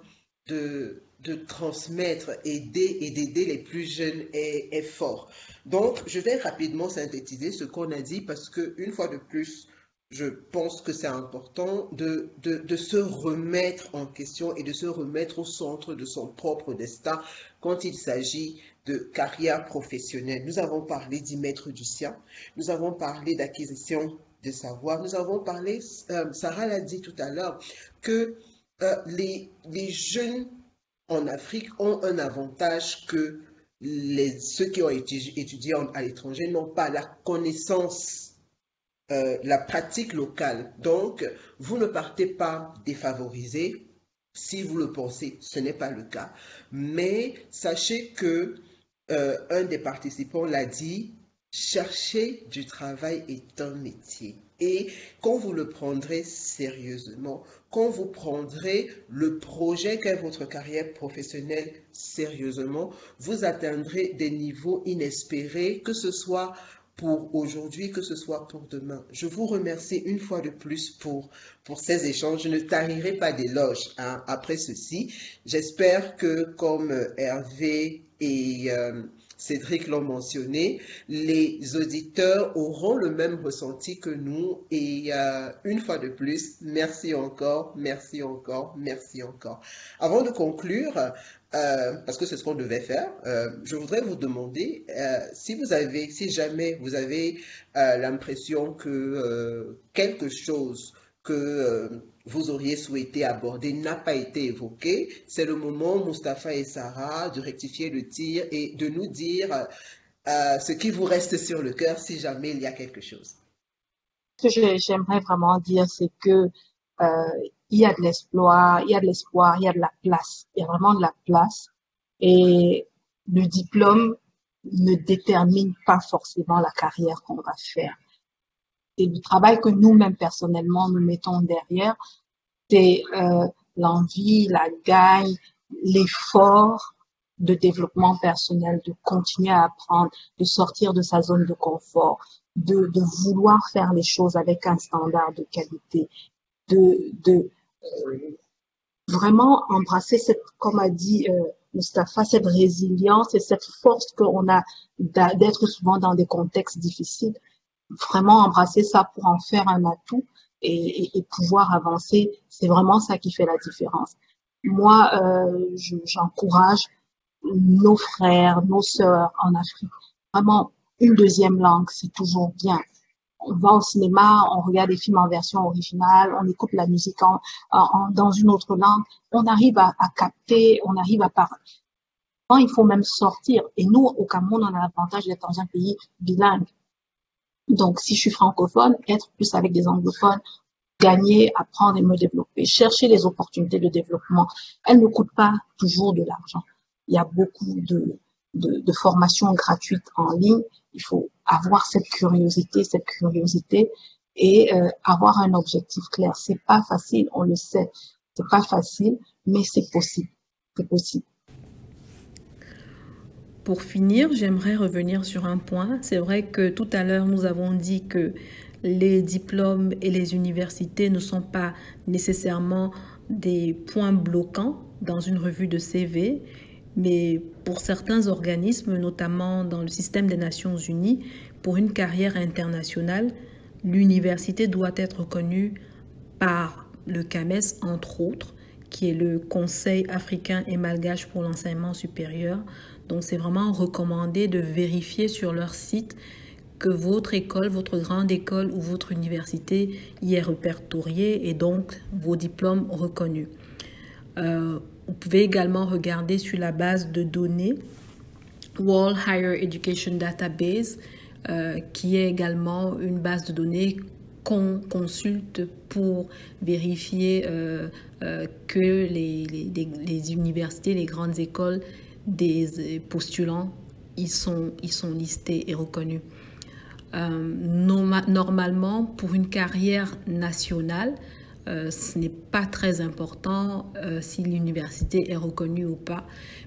de de transmettre, aider et d'aider les plus jeunes est, fort. Donc, je vais rapidement synthétiser ce qu'on a dit parce que une fois de plus, je pense que c'est important de, de, se remettre en question et de se remettre au centre de son propre destin quand il s'agit de carrière professionnelle. Nous avons parlé d'y mettre du sien, nous avons parlé d'acquisition de savoir, nous avons parlé, euh, Sarah l'a dit tout à l'heure, que euh, les, les jeunes en Afrique ont un avantage que les, ceux qui ont étudié à l'étranger n'ont pas la connaissance, euh, la pratique locale. Donc, vous ne partez pas défavorisé. Si vous le pensez, ce n'est pas le cas. Mais sachez que euh, un des participants l'a dit, chercher du travail est un métier. Et quand vous le prendrez sérieusement, quand vous prendrez le projet qu'est votre carrière professionnelle sérieusement, vous atteindrez des niveaux inespérés, que ce soit pour aujourd'hui, que ce soit pour demain. Je vous remercie une fois de plus pour, ces échanges. Je ne tarirai pas d'éloges hein, après ceci. J'espère que comme Hervé et... Euh, Cédric l'a mentionné, les auditeurs auront le même ressenti que nous. Et euh, une fois de plus, merci encore, merci encore, merci encore. Avant de conclure, euh, parce que c'est ce qu'on devait faire, euh, je voudrais vous demander si vous avez, si jamais vous avez l'impression que quelque chose que vous auriez souhaité aborder n'a pas été évoqué, c'est le moment, Mustapha et Sarah, de rectifier le tir et de nous dire euh, ce qui vous reste sur le cœur si jamais il y a quelque chose. Ce que j'aimerais vraiment dire, c'est que euh, il y a de l'espoir, il y a de l'espoir, il y a de la place, il y a vraiment de la place. Et le diplôme ne détermine pas forcément la carrière qu'on va faire et du travail que nous-mêmes personnellement nous mettons derrière, c'est euh, l'envie, la gagne, l'effort de développement personnel, de continuer à apprendre, de sortir de sa zone de confort, de, vouloir faire les choses avec un standard de qualité, de, de euh, vraiment embrasser cette, comme a dit euh, Mustapha, cette résilience et cette force qu'on a d'être souvent dans des contextes difficiles. Vraiment embrasser ça pour en faire un atout et, pouvoir avancer. C'est vraiment ça qui fait la différence. Moi, euh, j'encourage nos frères, nos sœurs en Afrique. Vraiment, une deuxième langue, c'est toujours bien. On va au cinéma, on regarde des films en version originale, on écoute la musique en, dans une autre langue. On arrive à, à capter, on arrive à parler. Il faut même sortir. Et nous, au Cameroun, on a l'avantage d'être dans un pays bilingue. Donc, si je suis francophone, être plus avec des anglophones, gagner, apprendre et me développer, chercher les opportunités de développement. Elles ne coûtent pas toujours de l'argent. Il y a beaucoup de, de, formations gratuites en ligne. Il faut avoir cette curiosité, cette curiosité et euh, avoir un objectif clair. C'est pas facile, on le sait. C'est pas facile, mais c'est possible. C'est possible. Pour finir, j'aimerais revenir sur un point. C'est vrai que tout à l'heure, nous avons dit que les diplômes et les universités ne sont pas nécessairement des points bloquants dans une revue de CV, mais pour certains organismes, notamment dans le système des Nations Unies, pour une carrière internationale, l'université doit être reconnue par le CAMES, entre autres, qui est le Conseil africain et malgache pour l'enseignement supérieur, donc c'est vraiment recommandé de vérifier sur leur site que votre école, votre grande école ou votre université y est répertoriée et donc vos diplômes reconnus. Euh, vous pouvez également regarder sur la base de données World Higher Education Database, euh, qui est également une base de données qu'on consulte pour vérifier euh, que les, les, universités, les grandes écoles des postulants, ils sont, ils sont listés et reconnus. Euh, normalement, pour une carrière nationale, euh, ce n'est pas très important euh, si l'université est reconnue ou pas.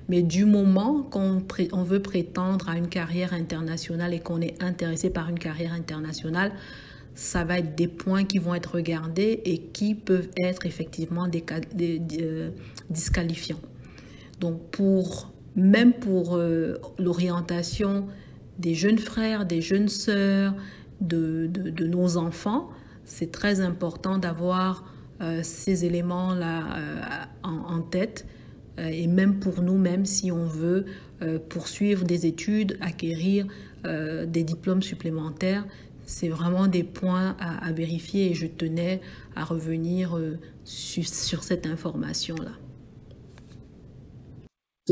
Mais du moment qu'on on veut prétendre à une carrière internationale et qu'on est intéressé par une carrière internationale, ça va être des points qui vont être regardés et qui peuvent être effectivement des, disqualifiants. Donc pour même pour euh, l'orientation des jeunes frères, des jeunes sœurs, de, nos enfants, c'est très important d'avoir euh, ces éléments-là euh, en, tête. et même pour nous, même si on veut poursuivre des études, acquérir des diplômes supplémentaires, c'est vraiment des points à, vérifier et je tenais à revenir sur cette information-là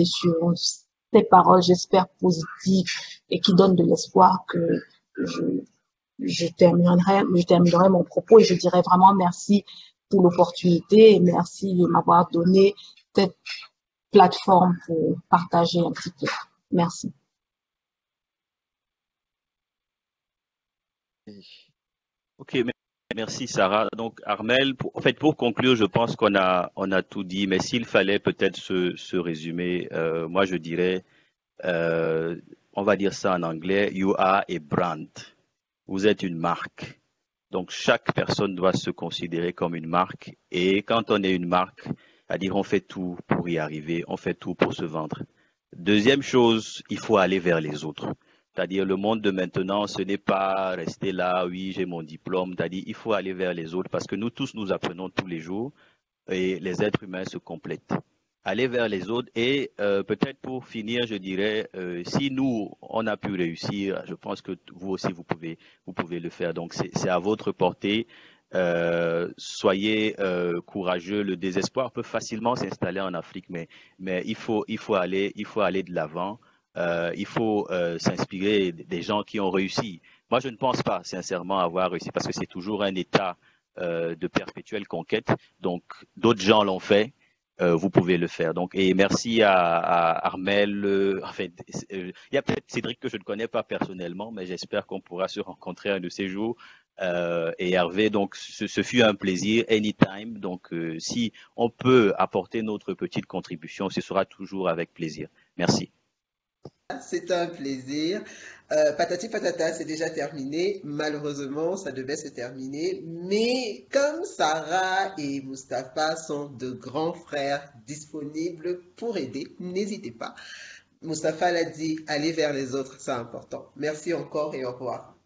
sur tes paroles, j'espère, positives et qui donnent de l'espoir que je, terminerai, mon propos et je dirais vraiment merci pour l'opportunité et merci de m'avoir donné cette plateforme pour partager un petit peu. Merci Sarah. Donc Armel, en fait pour conclure, je pense qu'on a tout dit, mais s'il fallait peut-être se, se résumer, euh, moi je dirais, euh, on va dire ça en anglais, you are a brand. Vous êtes une marque. Donc chaque personne doit se considérer comme une marque et quand on est une marque, c'est-à-dire on fait tout pour y arriver, on fait tout pour se vendre. Deuxième chose, il faut aller vers les autres. C'est-à-dire le monde de maintenant, ce n'est pas rester là, oui, j'ai mon diplôme. C'est-à-dire il faut aller vers les autres parce que nous tous, nous apprenons tous les jours et les êtres humains se complètent. Aller vers les autres et euh, peut-être pour finir, je dirais, euh, si nous, on a pu réussir, je pense que vous aussi, vous pouvez, vous pouvez le faire. Donc c'est à votre portée. Euh, soyez courageux. Le désespoir peut facilement s'installer en Afrique, mais, mais il, faut, il, faut aller, il faut aller de l'avant. Euh, il faut euh, s'inspirer des gens qui ont réussi. Moi, je ne pense pas sincèrement avoir réussi parce que c'est toujours un état euh, de perpétuelle conquête. Donc, d'autres gens l'ont fait. Vous pouvez le faire. Donc, et merci à, Armel. En fait, il y a peut-être Cédric que je ne connais pas personnellement, mais j'espère qu'on pourra se rencontrer un de ces jours. et Hervé, donc ce, fut un plaisir, anytime. Donc, si on peut apporter notre petite contribution, ce sera toujours avec plaisir. Merci. C'est un plaisir. Euh, patati patata, c'est déjà terminé. Malheureusement, ça devait se terminer. Mais comme Sarah et Mustapha sont de grands frères disponibles pour aider, n'hésitez pas. Mustapha l'a dit, aller vers les autres, c'est important. Merci encore et au revoir.